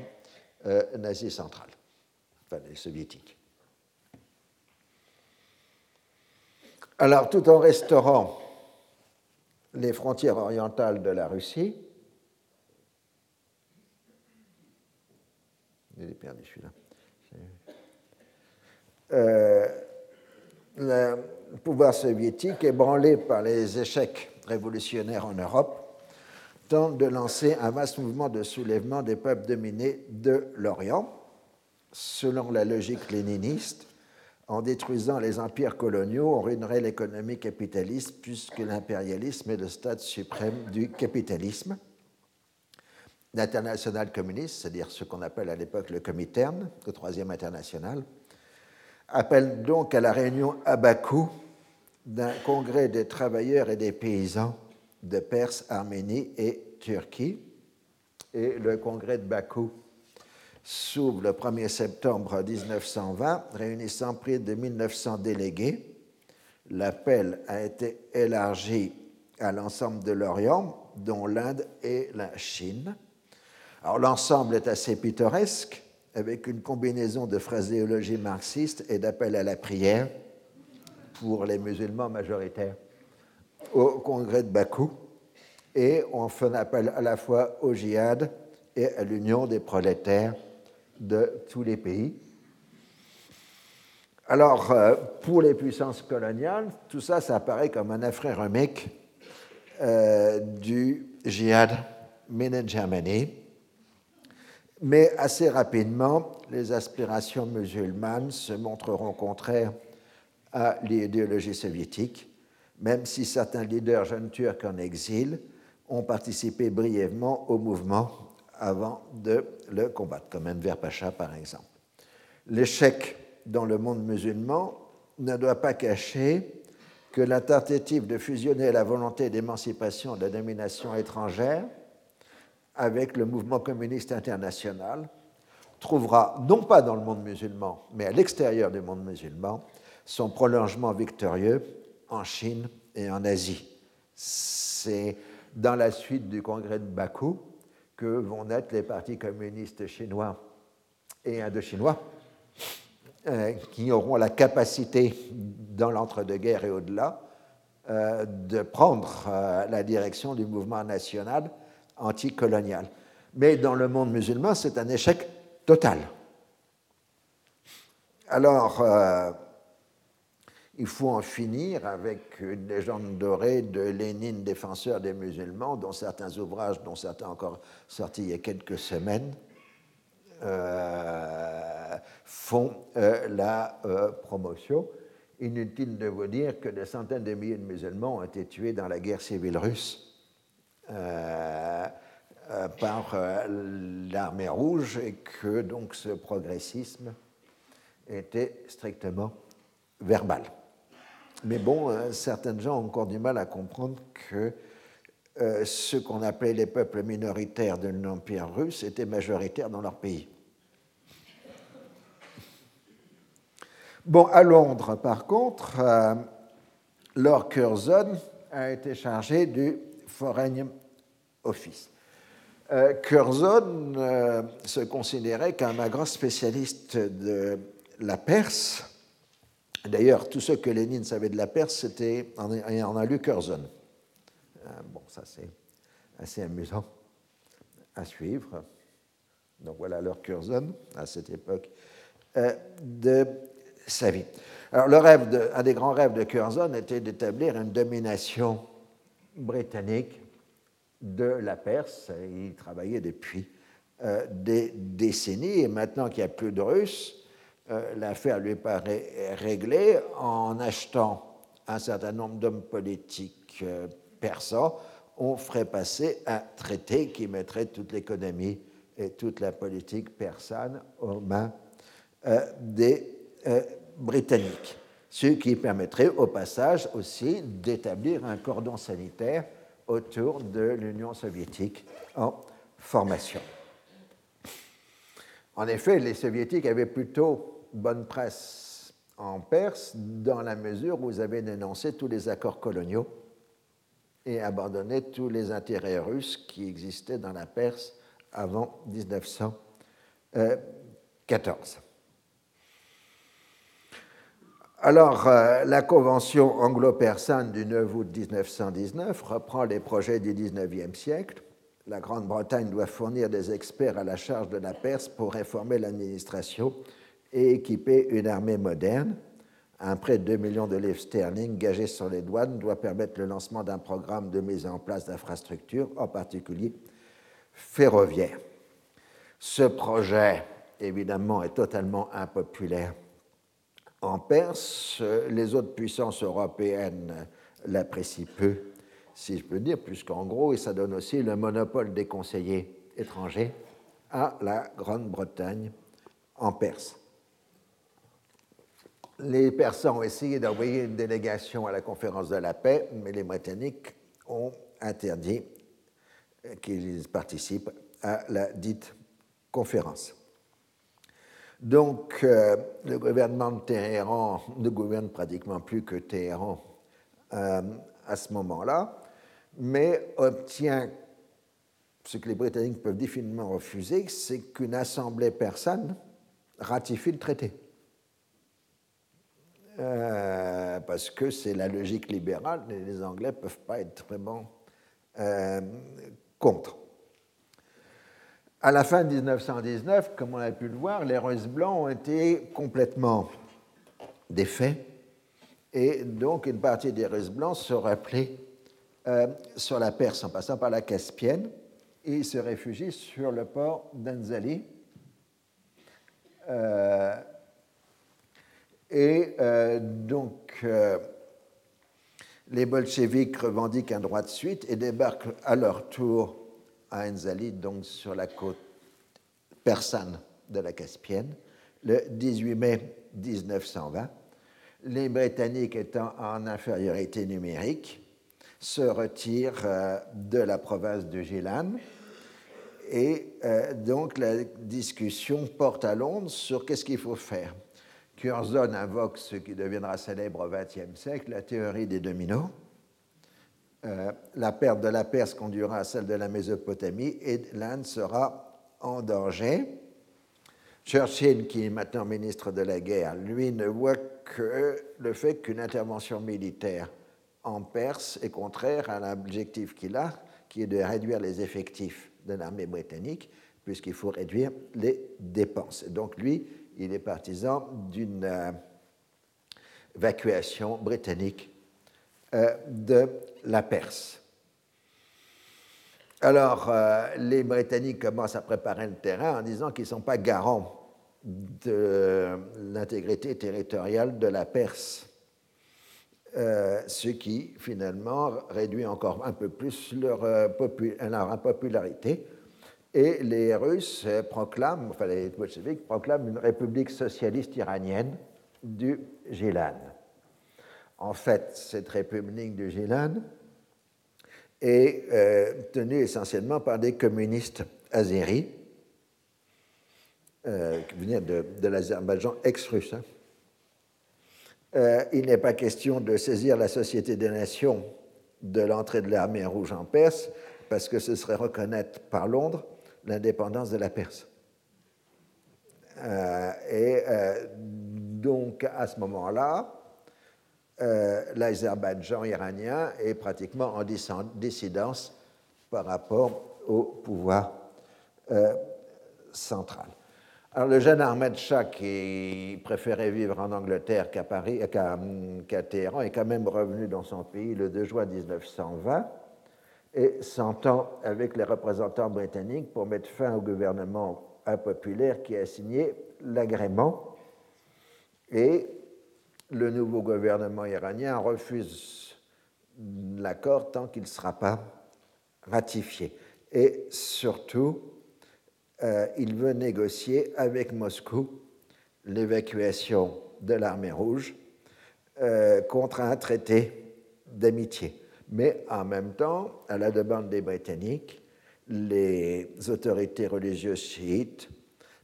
euh, Asie centrale, enfin les soviétiques. Alors, tout en restaurant les frontières orientales de la Russie, celui-là. Euh, le pouvoir soviétique, ébranlé par les échecs révolutionnaires en Europe, tente de lancer un vaste mouvement de soulèvement des peuples dominés de l'Orient. Selon la logique léniniste, En détruisant les empires coloniaux, on ruinerait l'économie capitaliste puisque l'impérialisme est le stade suprême du capitalisme. L'international communiste, c'est-à-dire ce qu'on appelle à l'époque le Comintern, le troisième international, appelle donc à la réunion à Bakou d'un congrès des travailleurs et des paysans de Perse, Arménie et Turquie. Et le congrès de Bakou s'ouvre le 1er septembre 1920, réunissant près de 1900 délégués. L'appel a été élargi à l'ensemble de l'Orient, dont l'Inde et la Chine. Alors l'ensemble est assez pittoresque, avec une combinaison de phraséologie marxiste et d'appel à la prière pour les musulmans majoritaires au congrès de Bakou. Et on fait un appel à la fois au djihad et à l'union des prolétaires de tous les pays. Alors, euh, pour les puissances coloniales, tout ça, ça apparaît comme un affréremique euh, du djihad made in Germany. Mais assez rapidement, les aspirations musulmanes se montreront contraires à l'idéologie soviétique, même si certains leaders jeunes turcs en exil ont participé brièvement au mouvement avant de le combattre, comme Enver Pacha par exemple. L'échec dans le monde musulman ne doit pas cacher que la tentative de fusionner la volonté d'émancipation de la domination étrangère avec le mouvement communiste international trouvera, non pas dans le monde musulman, mais à l'extérieur du monde musulman, son prolongement victorieux en Chine et en Asie. C'est dans la suite du congrès de Bakou que vont naître les partis communistes chinois et indochinois, euh, qui auront la capacité, dans l'entre-deux-guerres et au-delà, euh, de prendre euh, la direction du mouvement national anticolonial. Mais dans le monde musulman, c'est un échec total. Alors, il faut en finir avec une légende dorée de Lénine, défenseur des musulmans, dont certains ouvrages, dont certains encore sortis il y a quelques semaines, euh, font euh, la euh, promotion. Inutile de vous dire que des centaines de milliers de musulmans ont été tués dans la guerre civile russe par l'armée rouge et que donc ce progressisme était strictement verbal. Mais bon, euh, certaines gens ont encore du mal à comprendre que euh, ce qu'on appelait les peuples minoritaires de l'Empire russe étaient majoritaires dans leur pays. Bon, à Londres, par contre, euh, Lord Curzon a été chargé du Foreign Office. Curzon se considérait comme un grand spécialiste de la Perse D'ailleurs, tout ce que Lénine savait de la Perse, c'était en a lu Curzon. Euh, bon, ça c'est assez amusant à suivre. Donc voilà leur Curzon à cette époque euh, de sa vie. Alors le rêve un des grands rêves de Curzon était d'établir une domination britannique de la Perse. Il travaillait depuis euh, des décennies et maintenant qu'il n'y a plus de Russes, l'affaire lui paraît réglée en achetant un certain nombre d'hommes politiques euh, persans. On ferait passer un traité qui mettrait toute l'économie et toute la politique persane aux mains euh, des Britanniques. Ce qui permettrait au passage aussi d'établir un cordon sanitaire autour de l'Union soviétique en formation. En effet, les soviétiques avaient plutôt bonne presse en Perse dans la mesure où vous avez dénoncé tous les accords coloniaux et abandonné tous les intérêts russes qui existaient dans la Perse avant 1914. Alors, euh, la convention anglo-persane du 9 août 1919 reprend les projets du 19e siècle. La Grande-Bretagne doit fournir des experts à la charge de la Perse pour réformer l'administration et équiper une armée moderne. Un prêt de 2 millions de livres sterling gagé sur les douanes doit permettre le lancement d'un programme de mise en place d'infrastructures, en particulier ferroviaires. Ce projet, évidemment, est totalement impopulaire en Perse. Les autres puissances européennes l'apprécient peu, si je peux dire, puisqu'en gros, ça donne aussi le monopole des conseillers étrangers à la Grande-Bretagne en Perse. Les Persans ont essayé d'envoyer une délégation à la conférence de la paix, mais les Britanniques ont interdit qu'ils participent à la dite conférence. Donc, euh, le gouvernement de Téhéran ne gouverne pratiquement plus que Téhéran euh, à ce moment-là, mais obtient ce que les Britanniques peuvent définitivement refuser, c'est qu'une assemblée persane ratifie le traité. Euh, parce que c'est la logique libérale, les Anglais ne peuvent pas être vraiment euh, contre. À la fin de 1919, comme on a pu le voir, les Russes blancs ont été complètement défaits, et donc une partie des Russes blancs se rappelait euh, sur la Perse en passant par la Caspienne, et se réfugient sur le port d'Anzali. Euh, et euh, donc, euh, les bolcheviks revendiquent un droit de suite et débarquent à leur tour à Anzali, donc sur la côte persane de la Caspienne, le 18 mai 1920. Les Britanniques étant en infériorité numérique, se retirent de la province de Gilan et euh, donc la discussion porte à Londres sur qu'est-ce qu'il faut faire. Curzon invoque ce qui deviendra célèbre au XXe siècle, la théorie des dominos. Euh, la perte de la Perse conduira à celle de la Mésopotamie et l'Inde sera en danger. Churchill, qui est maintenant ministre de la guerre, lui ne voit que le fait qu'une intervention militaire en Perse est contraire à l'objectif qu'il a, qui est de réduire les effectifs de l'armée britannique, puisqu'il faut réduire les dépenses. Donc lui, il est partisan d'une euh, évacuation britannique euh, de la Perse. Alors, euh, les Britanniques commencent à préparer le terrain en disant qu'ils ne sont pas garants de l'intégrité territoriale de la Perse, ce qui finalement réduit encore un peu plus leur, leur popularité et les Russes proclament, enfin les bolcheviks proclament une république socialiste iranienne du Gilan. En fait, cette république du Gilan est euh, tenue essentiellement par des communistes azéris, euh, qui venaient de, l'Azerbaïdjan ex-russe. Hein. Euh, il n'est pas question de saisir la Société des Nations de l'entrée de l'armée rouge en Perse, parce que ce serait reconnaître par Londres l'indépendance de la Perse. Euh, et euh, donc, à ce moment-là, euh, l'Azerbaïdjan iranien est pratiquement en dissidence par rapport au pouvoir central. Alors, le jeune Ahmed Shah, qui préférait vivre en Angleterre qu'à Paris, qu'à Téhéran, est quand même revenu dans son pays le 2 juin 1920 et s'entend avec les représentants britanniques pour mettre fin au gouvernement impopulaire qui a signé l'agrément. Et le nouveau gouvernement iranien refuse l'accord tant qu'il ne sera pas ratifié. Et surtout, euh, il veut négocier avec Moscou l'évacuation de l'armée rouge euh, contre un traité d'amitié. Mais en même temps, à la demande des Britanniques, les autorités religieuses chiites,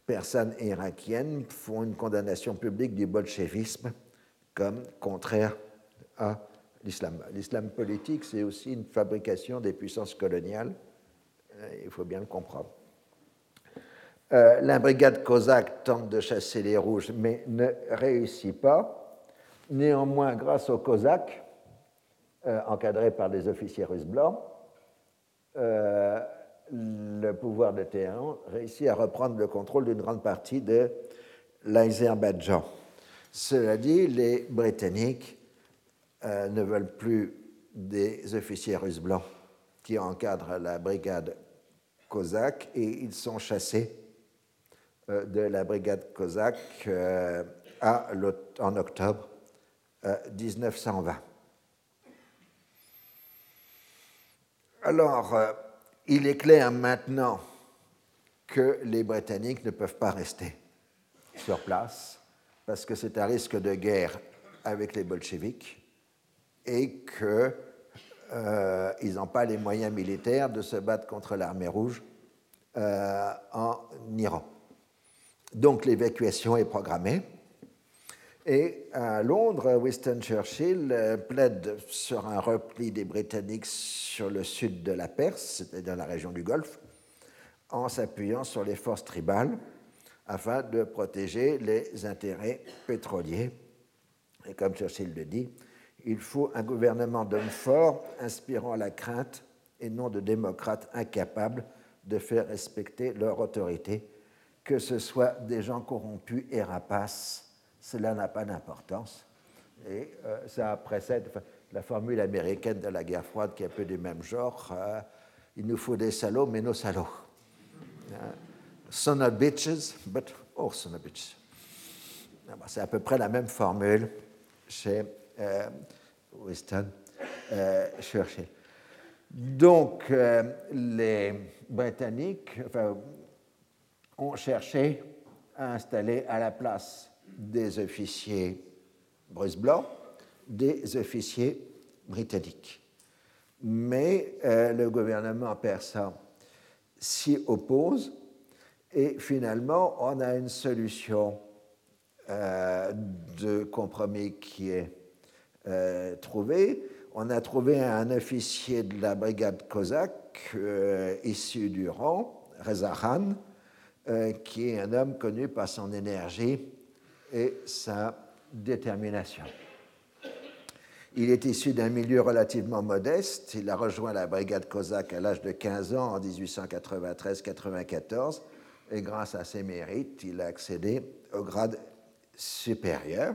persanes et irakiennes font une condamnation publique du bolchevisme comme contraire à l'islam. L'islam politique, c'est aussi une fabrication des puissances coloniales, euh, il faut bien le comprendre. Euh, la brigade cosaque tente de chasser les rouges, mais ne réussit pas. Néanmoins, grâce aux cosaques, encadré par des officiers russes blancs, euh, le pouvoir de Téhéran réussit à reprendre le contrôle d'une grande partie de l'Azerbaïdjan. Cela dit, les Britanniques euh, ne veulent plus des officiers russes blancs qui encadrent la brigade cosaque et ils sont chassés de la brigade cosaque en octobre 1920. Alors, il est clair maintenant que les Britanniques ne peuvent pas rester sur place parce que c'est un risque de guerre avec les bolcheviks et qu'ils euh, n'ont pas les moyens militaires de se battre contre l'armée rouge euh, en Iran. Donc l'évacuation est programmée. Et à Londres, Winston Churchill euh, plaide sur un repli des Britanniques sur le sud de la Perse, c'est-à-dire la région du Golfe, en s'appuyant sur les forces tribales afin de protéger les intérêts pétroliers. Et comme Churchill le dit, il faut un gouvernement d'hommes forts, inspirant la crainte, et non de démocrates incapables de faire respecter leur autorité, que ce soit des gens corrompus et rapaces, cela n'a pas d'importance. Et euh, ça précède la formule américaine de la guerre froide qui est un peu du même genre. Euh, il nous faut des salauds, mais nos salauds. Hein? son of bitches, but oh son of bitches. Ah, bah, c'est à peu près la même formule chez euh, Winston euh, Churchill. Donc, euh, les Britanniques ont cherché à installer à la place des officiers bruce blancs des officiers britanniques. Mais le gouvernement persan s'y oppose et finalement, on a une solution euh, de compromis qui est euh, trouvée. On a trouvé un officier de la brigade cosaque euh, issu du rang, Reza Khan, qui est un homme connu par son énergie et sa détermination. Il est issu d'un milieu relativement modeste. Il a rejoint la brigade cosaque à l'âge de 15 ans en 1893-94 et grâce à ses mérites, il a accédé au grade supérieur.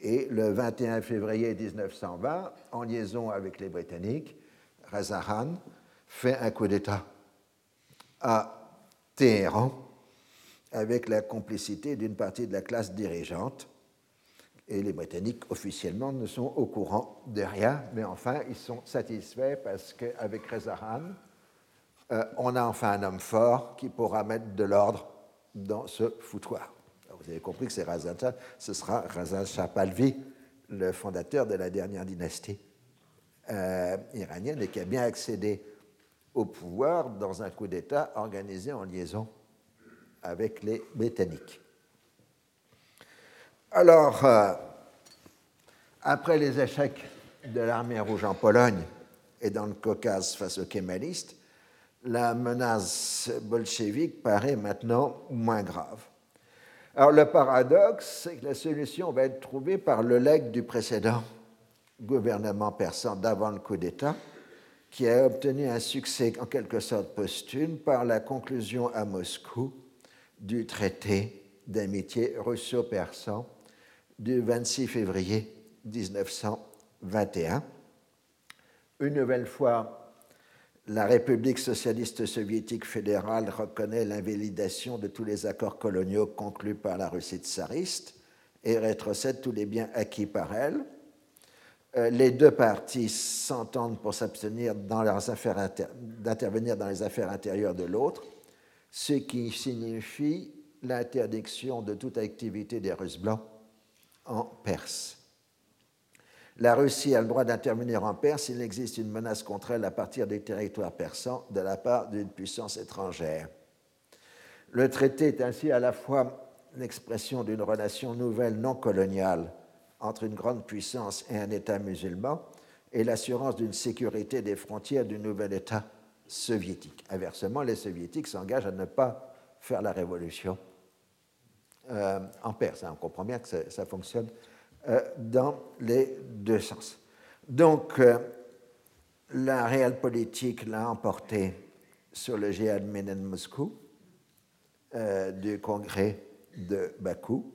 Et le 21 février 1920, en liaison avec les Britanniques, Reza Khan fait un coup d'État à Téhéran avec la complicité d'une partie de la classe dirigeante. Et les Britanniques, officiellement, ne sont au courant de rien, mais enfin, ils sont satisfaits parce qu'avec Reza Khan, euh, on a enfin un homme fort qui pourra mettre de l'ordre dans ce foutoir. vous avez compris que c'est Razan ce sera Razan Shapalvi, le fondateur de la dernière dynastie euh, iranienne et qui a bien accédé au pouvoir dans un coup d'État organisé en liaison avec les Britanniques. Alors, euh, après les échecs de l'armée rouge en Pologne et dans le Caucase face aux kémalistes, la menace bolchevique paraît maintenant moins grave. Alors le paradoxe, c'est que la solution va être trouvée par le legs du précédent gouvernement persan d'avant le coup d'État, qui a obtenu un succès en quelque sorte posthume par la conclusion à Moscou du traité d'amitié russo-persan du 26 février 1921. Une nouvelle fois, la République socialiste soviétique fédérale reconnaît l'invalidation de tous les accords coloniaux conclus par la Russie tsariste et rétrocède tous les biens acquis par elle. Euh, les deux parties s'entendent pour s'abstenir d'intervenir dans les affaires intérieures de l'autre, ce qui signifie l'interdiction de toute activité des Russes blancs en Perse. La Russie a le droit d'intervenir en Perse s'il existe une menace contre elle à partir des territoires persans de la part d'une puissance étrangère. Le traité est ainsi à la fois l'expression d'une relation nouvelle non coloniale entre une grande puissance et un État musulman et l'assurance d'une sécurité des frontières du nouvel État soviétique. Inversement, les soviétiques s'engagent à ne pas faire la révolution euh, en Perse. On comprend bien que ça fonctionne euh, dans les deux sens. Donc, euh, la réelle politique l'a emporté sur le Jihad Menen Moscou du congrès de Bakou.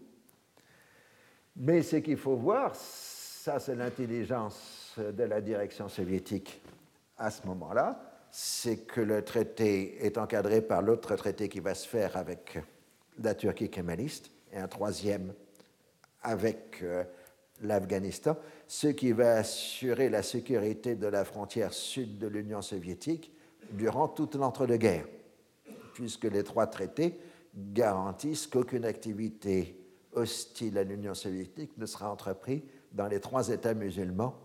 Mais ce qu'il faut voir, ça c'est l'intelligence de la direction soviétique à ce moment-là, c'est que le traité est encadré par l'autre traité qui va se faire avec la Turquie kémaliste et un troisième avec l'Afghanistan, ce qui va assurer la sécurité de la frontière sud de l'Union soviétique durant toute l'entre-deux-guerres, puisque les trois traités garantissent qu'aucune activité hostile à l'Union soviétique ne sera entreprise dans les trois États musulmans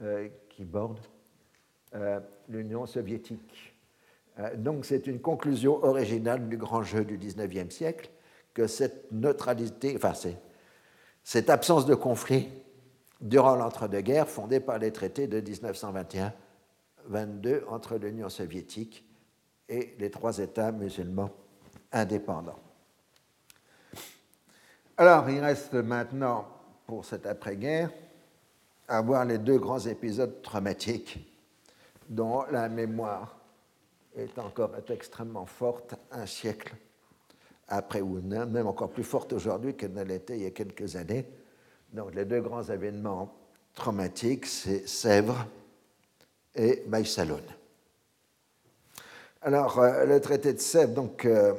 euh, qui bordent euh, l'Union soviétique. Euh, donc c'est une conclusion originale du grand jeu du XIXe siècle que cette neutralité, enfin cette absence de conflit durant l'entre-deux-guerres fondée par les traités de 1921-22 entre l'Union soviétique et les trois États musulmans indépendants. Alors, il reste maintenant, pour cette après-guerre, à voir les deux grands épisodes traumatiques dont la mémoire est encore extrêmement forte un siècle après, ou même encore plus forte aujourd'hui qu'elle ne l'était il y a quelques années. Donc, les deux grands événements traumatiques, c'est Sèvres et Maïsaloun. Alors, euh, le traité de Sèvres, donc, euh,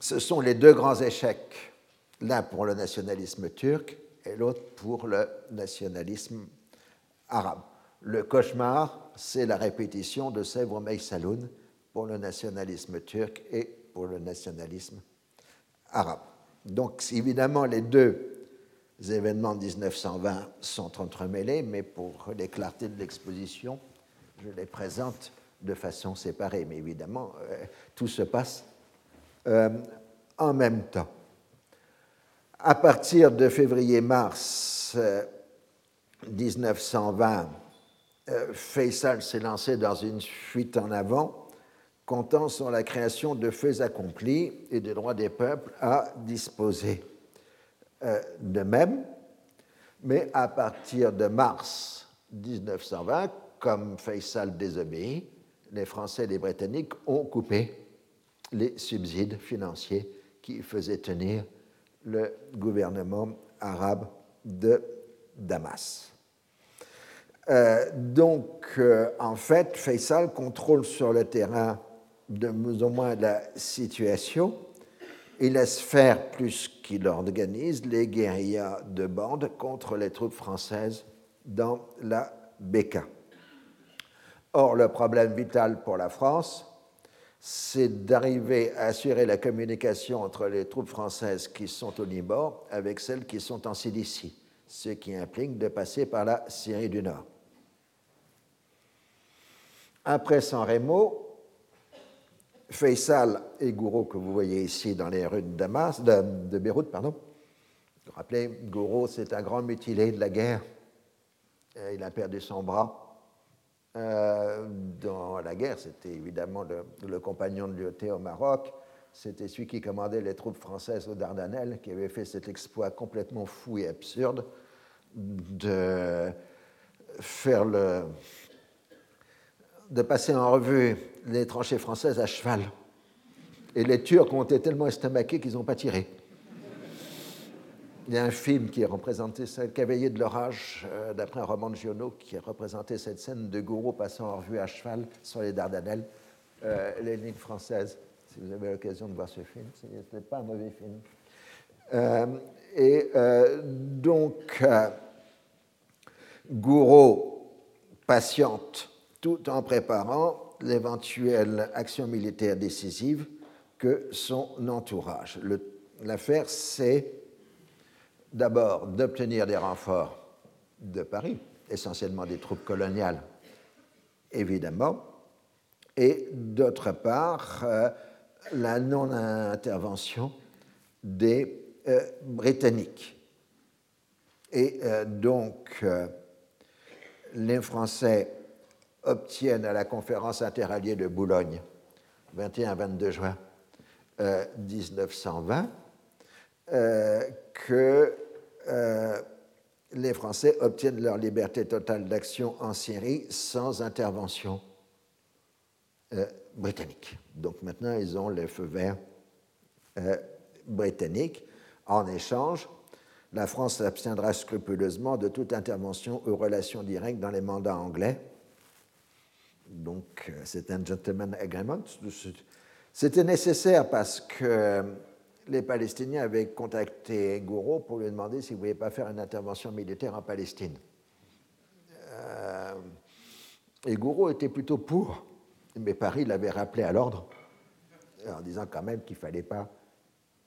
ce sont les deux grands échecs, l'un pour le nationalisme turc et l'autre pour le nationalisme arabe. Le cauchemar, c'est la répétition de Sèvres Saloun pour le nationalisme turc et pour le nationalisme arabe. Donc évidemment, les deux événements de 1920 sont entremêlés, mais pour les clartés de l'exposition, je les présente de façon séparée. Mais évidemment, euh, tout se passe euh, en même temps. À partir de février-mars 1920, euh, Faisal s'est lancé dans une fuite en avant, comptant sur la création de faits accomplis et des droits des peuples à disposer euh, de même. Mais à partir de mars 1920, comme Faisal désobéit, les Français et les Britanniques ont coupé les subsides financiers qui faisaient tenir le gouvernement arabe de Damas. Euh, donc, euh, en fait, Faisal contrôle sur le terrain de plus ou moins la situation. Il laisse faire plus qu'il organise les guérillas de bande contre les troupes françaises dans la Beka. Or, le problème vital pour la France, c'est d'arriver à assurer la communication entre les troupes françaises qui sont au Liban avec celles qui sont en Cilicie, ce qui implique de passer par la Syrie du Nord. Après San Remo, Faisal et Gouraud, que vous voyez ici dans les rues de, Damas, de, Beyrouth, pardon, vous, vous rappelez, Gouraud, c'est un grand mutilé de la guerre. Euh, il a perdu son bras euh, dans la guerre. C'était évidemment le, compagnon de Lyoté au Maroc. C'était celui qui commandait les troupes françaises aux Dardanelles, qui avait fait cet exploit complètement fou et absurde de faire le, de passer en revue les tranchées françaises à cheval. Et les Turcs ont été tellement estomaqués qu'ils n'ont pas tiré. Il y a un film qui a représenté ça, Cavalier de l'orage, euh, d'après un roman de Giono, qui a représenté cette scène de Gouraud passant en revue à cheval sur les Dardanelles, euh, les lignes françaises. Si vous avez l'occasion de voir ce film, ce n'était pas un mauvais film. Euh, et donc, Gouraud patiente tout en préparant l'éventuelle action militaire décisive que son entourage. L'affaire, c'est d'abord d'obtenir des renforts de Paris, essentiellement des troupes coloniales, évidemment, et d'autre part, euh, la non-intervention des euh, Britanniques. Et euh, donc, les Français obtiennent à la conférence interalliée de Boulogne, 21-22 juin 1920, que euh, les Français obtiennent leur liberté totale d'action en Syrie sans intervention euh, britannique. Donc maintenant, ils ont le feu vert euh, britannique. En échange, la France s'abstiendra scrupuleusement de toute intervention ou relation directe dans les mandats anglais. Donc c'est un gentleman agreement. C'était nécessaire parce que les Palestiniens avaient contacté Gouraud pour lui demander s'il ne voulait pas faire une intervention militaire en Palestine. Euh, et Gouraud était plutôt pour, mais Paris l'avait rappelé à l'ordre en disant quand même qu'il ne fallait pas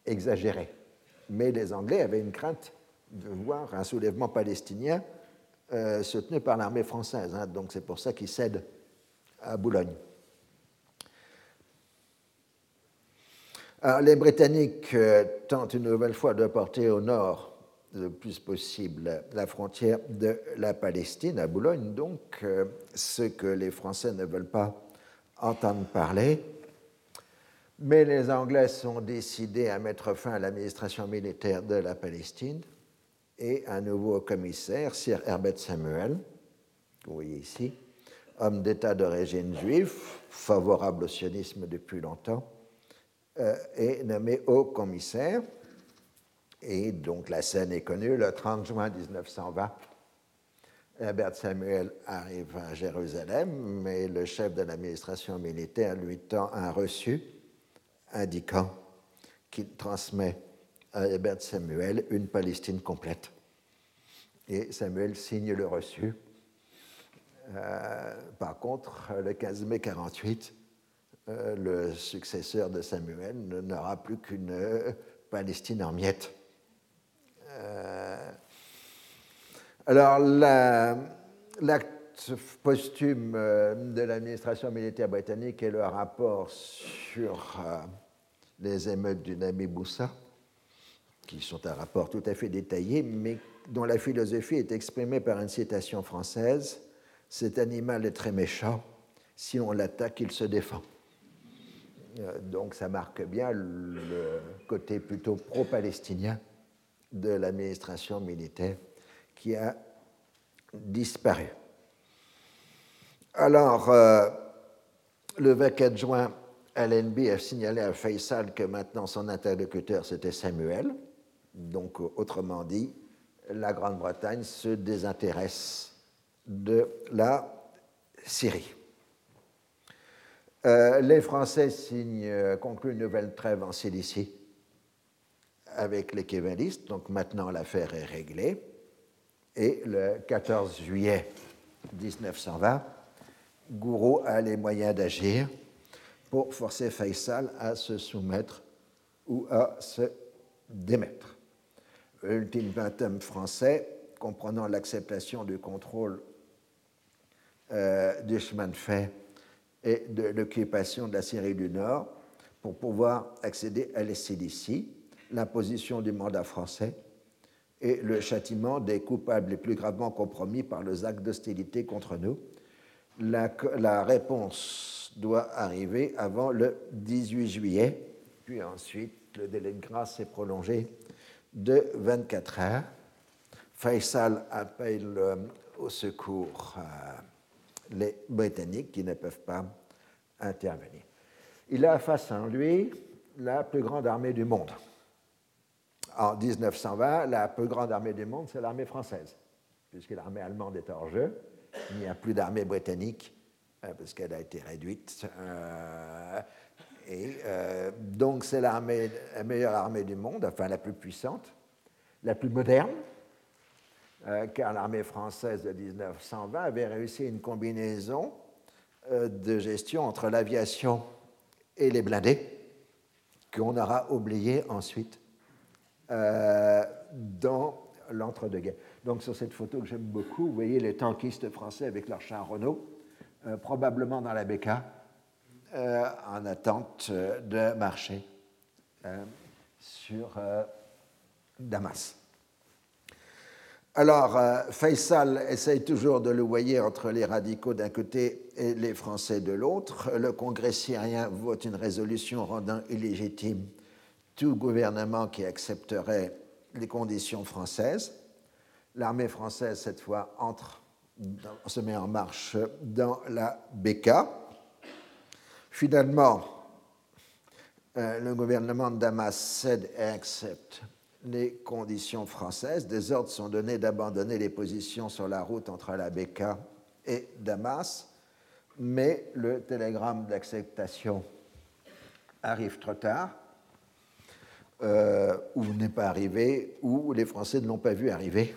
exagérer. Mais les Anglais avaient une crainte de voir un soulèvement palestinien euh, soutenu par l'armée française. Hein. donc c'est pour ça qu'ils cèdent à Boulogne. les Britanniques euh, tentent une nouvelle fois de porter au nord le plus possible la frontière de la Palestine, à Boulogne, donc, euh, ce que les Français ne veulent pas entendre parler. Mais les Anglais sont décidés à mettre fin à l'administration militaire de la Palestine et un nouveau commissaire, Sir Herbert Samuel, que vous voyez ici, homme d'État d'origine juive, favorable au sionisme depuis longtemps, euh, est nommé haut commissaire. Et donc la scène est connue, le 30 juin 1920, Herbert Samuel arrive à Jérusalem, mais le chef de l'administration militaire lui tend un reçu indiquant qu'il transmet à Herbert Samuel une Palestine complète. Et Samuel signe le reçu. Euh, par contre, le 15 mai 48, euh, le successeur de Samuel n'aura plus qu'une euh, Palestine en miettes. alors, l'acte posthume de l'administration militaire britannique est le rapport sur les émeutes du Nami Boussa, qui sont un rapport tout à fait détaillé, mais dont la philosophie est exprimée par une citation française Cet animal est très méchant, si on l'attaque, il se défend. Euh, donc ça marque bien le côté plutôt pro-palestinien de l'administration militaire qui a disparu. Alors, euh, le 24 juin, LNB a signalé à Faisal que maintenant son interlocuteur c'était Samuel. Donc, autrement dit, la Grande-Bretagne se désintéresse de la Syrie. Euh, les Français signent, euh, concluent une nouvelle trêve en Cilicie avec les kévalistes, donc maintenant l'affaire est réglée. Et le 14 juillet 1920, Gouraud a les moyens d'agir pour forcer Faisal à se soumettre ou à se démettre. L'ultimatum français, comprenant l'acceptation du contrôle euh, du chemin de fer et de l'occupation de la Syrie du Nord pour pouvoir accéder à la Cilicie, l'imposition du mandat français et le châtiment des coupables les plus gravement compromis par les actes d'hostilité contre nous. La, la, réponse doit arriver avant le 18 juillet, puis ensuite le délai de grâce est prolongé de 24 heures. Faisal appelle euh, au secours euh, les Britanniques qui ne peuvent pas intervenir. Il a face à lui la plus grande armée du monde. En 1920, la plus grande armée du monde, c'est l'armée française, puisque l'armée allemande est hors jeu. Il n'y a plus d'armée britannique, euh, parce qu'elle a été réduite. Euh, et euh, donc, c'est la meilleure armée du monde, enfin la plus puissante, la plus moderne, euh, car l'armée française de 1920 avait réussi une combinaison euh, de gestion entre l'aviation et les blindés, qu'on aura oublié ensuite euh, dans l'entre-deux-guerres. Donc sur cette photo que j'aime beaucoup, vous voyez les tankistes français avec leur char Renault, probablement dans la BK, en attente de marcher sur Damas. Alors, euh, Faisal essaye toujours de le voyer entre les radicaux d'un côté et les Français de l'autre. Le Congrès syrien vote une résolution rendant illégitime tout gouvernement qui accepterait les conditions françaises. L'armée française, cette fois, entre, se met en marche dans la BK. Finalement, euh, le gouvernement de Damas cède et accepte les conditions françaises. Des ordres sont donnés d'abandonner les positions sur la route entre la Beka et Damas, mais le télégramme d'acceptation arrive trop tard. euh, ou n'est pas arrivé, ou les Français ne l'ont pas vu arriver.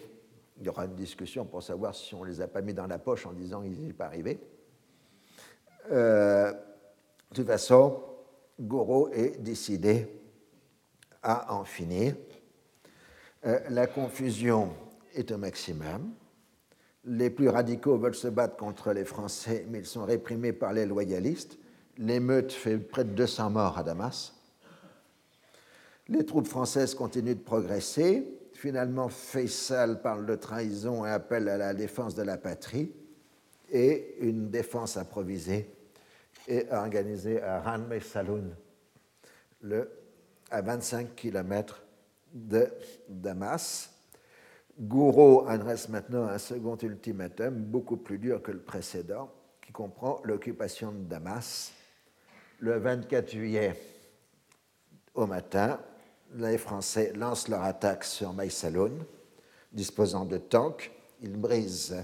Il y aura une discussion pour savoir si on les a pas mis dans la poche en disant qu'ils n'y pas arrivé. Euh, de toute façon, Gouraud est décidé à en finir. Euh, la confusion est au maximum. Les plus radicaux veulent se battre contre les Français, mais ils sont réprimés par les loyalistes. L'émeute fait près de 200 morts à Damas. Les troupes françaises continuent de progresser. Finalement, Faisal parle de trahison et appelle à la défense de la patrie. Et une défense improvisée est organisée à Ranme Saloun, à 25 km de Damas. Gouraud adresse maintenant un second ultimatum, beaucoup plus dur que le précédent, qui comprend l'occupation de Damas. Le 24 juillet au matin, les Français lancent leur attaque sur Maïsaloun, disposant de tanks. Ils brisent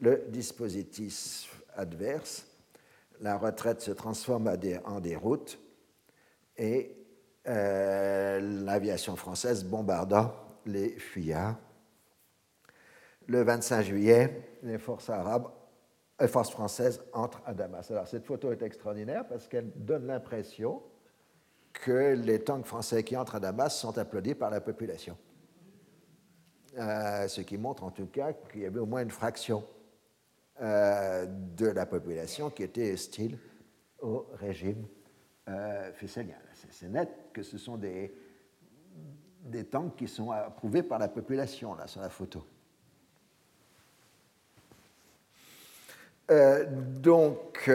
le dispositif adverse. La retraite se transforme en déroute et l'aviation française bombardant les fuyards. Le 25 juillet, les forces arabes, les forces françaises entrent à Damas. Alors cette photo est extraordinaire parce qu'elle donne l'impression que les tanks français qui entrent à Damas sont applaudis par la population. Euh, ce qui montre en tout cas qu'il y avait au moins une fraction euh, de la population qui était hostile au régime euh, C'est net que ce sont des, des tanks qui sont approuvés par la population, là, sur la photo. Euh, donc,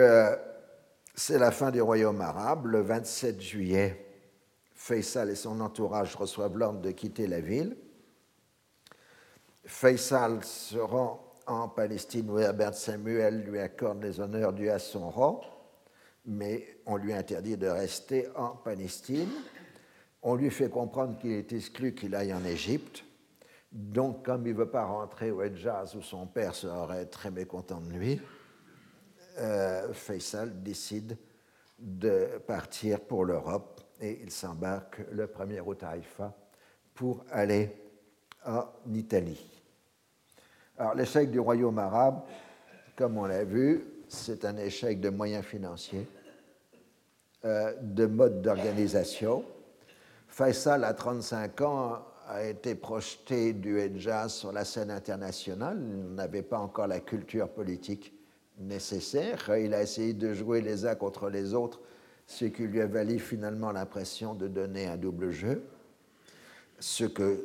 c'est la fin du royaume arabe. Le 27 juillet, Faisal et son entourage reçoivent l'ordre de quitter la ville. Faisal se rend en Palestine où Herbert Samuel lui accorde les honneurs dus à son rang, mais on lui interdit de rester en Palestine. On lui fait comprendre qu'il est exclu qu'il aille en Égypte. Donc, comme il ne veut pas rentrer au Hejaz où son père serait très mécontent de lui, euh, Faisal décide de partir pour l'Europe et il s'embarque le 1er août à Haïfa pour aller en Italie. Alors l'échec du royaume arabe, comme on l'a vu, c'est un échec de moyens financiers, euh, de mode d'organisation. Faisal, à 35 ans, a été projeté du Hejaz sur la scène internationale. Il n'avait pas encore la culture politique nécessaire. Il a essayé de jouer les uns contre les autres, ce qui lui a valu finalement l'impression de donner un double jeu. Ce que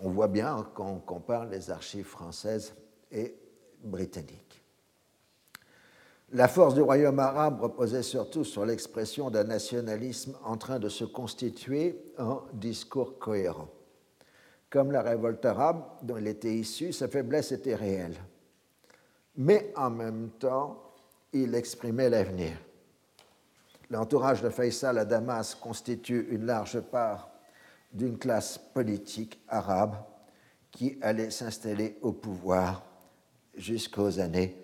on voit bien quand on compare les archives françaises et britanniques. La force du royaume arabe reposait surtout sur l'expression d'un nationalisme en train de se constituer en discours cohérent. Comme la révolte arabe dont il était issu, sa faiblesse était réelle mais en même temps, il exprimait l'avenir. L'entourage de Faisal à Damas constitue une large part d'une classe politique arabe qui allait s'installer au pouvoir jusqu'aux années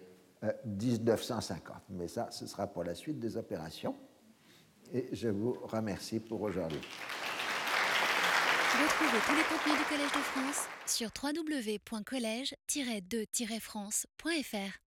1950. Euh, mais ça, ce sera pour la suite des opérations. Et je vous remercie pour aujourd'hui. Retrouvez tous les contenus du Collège de France sur www.colège-2-france.fr.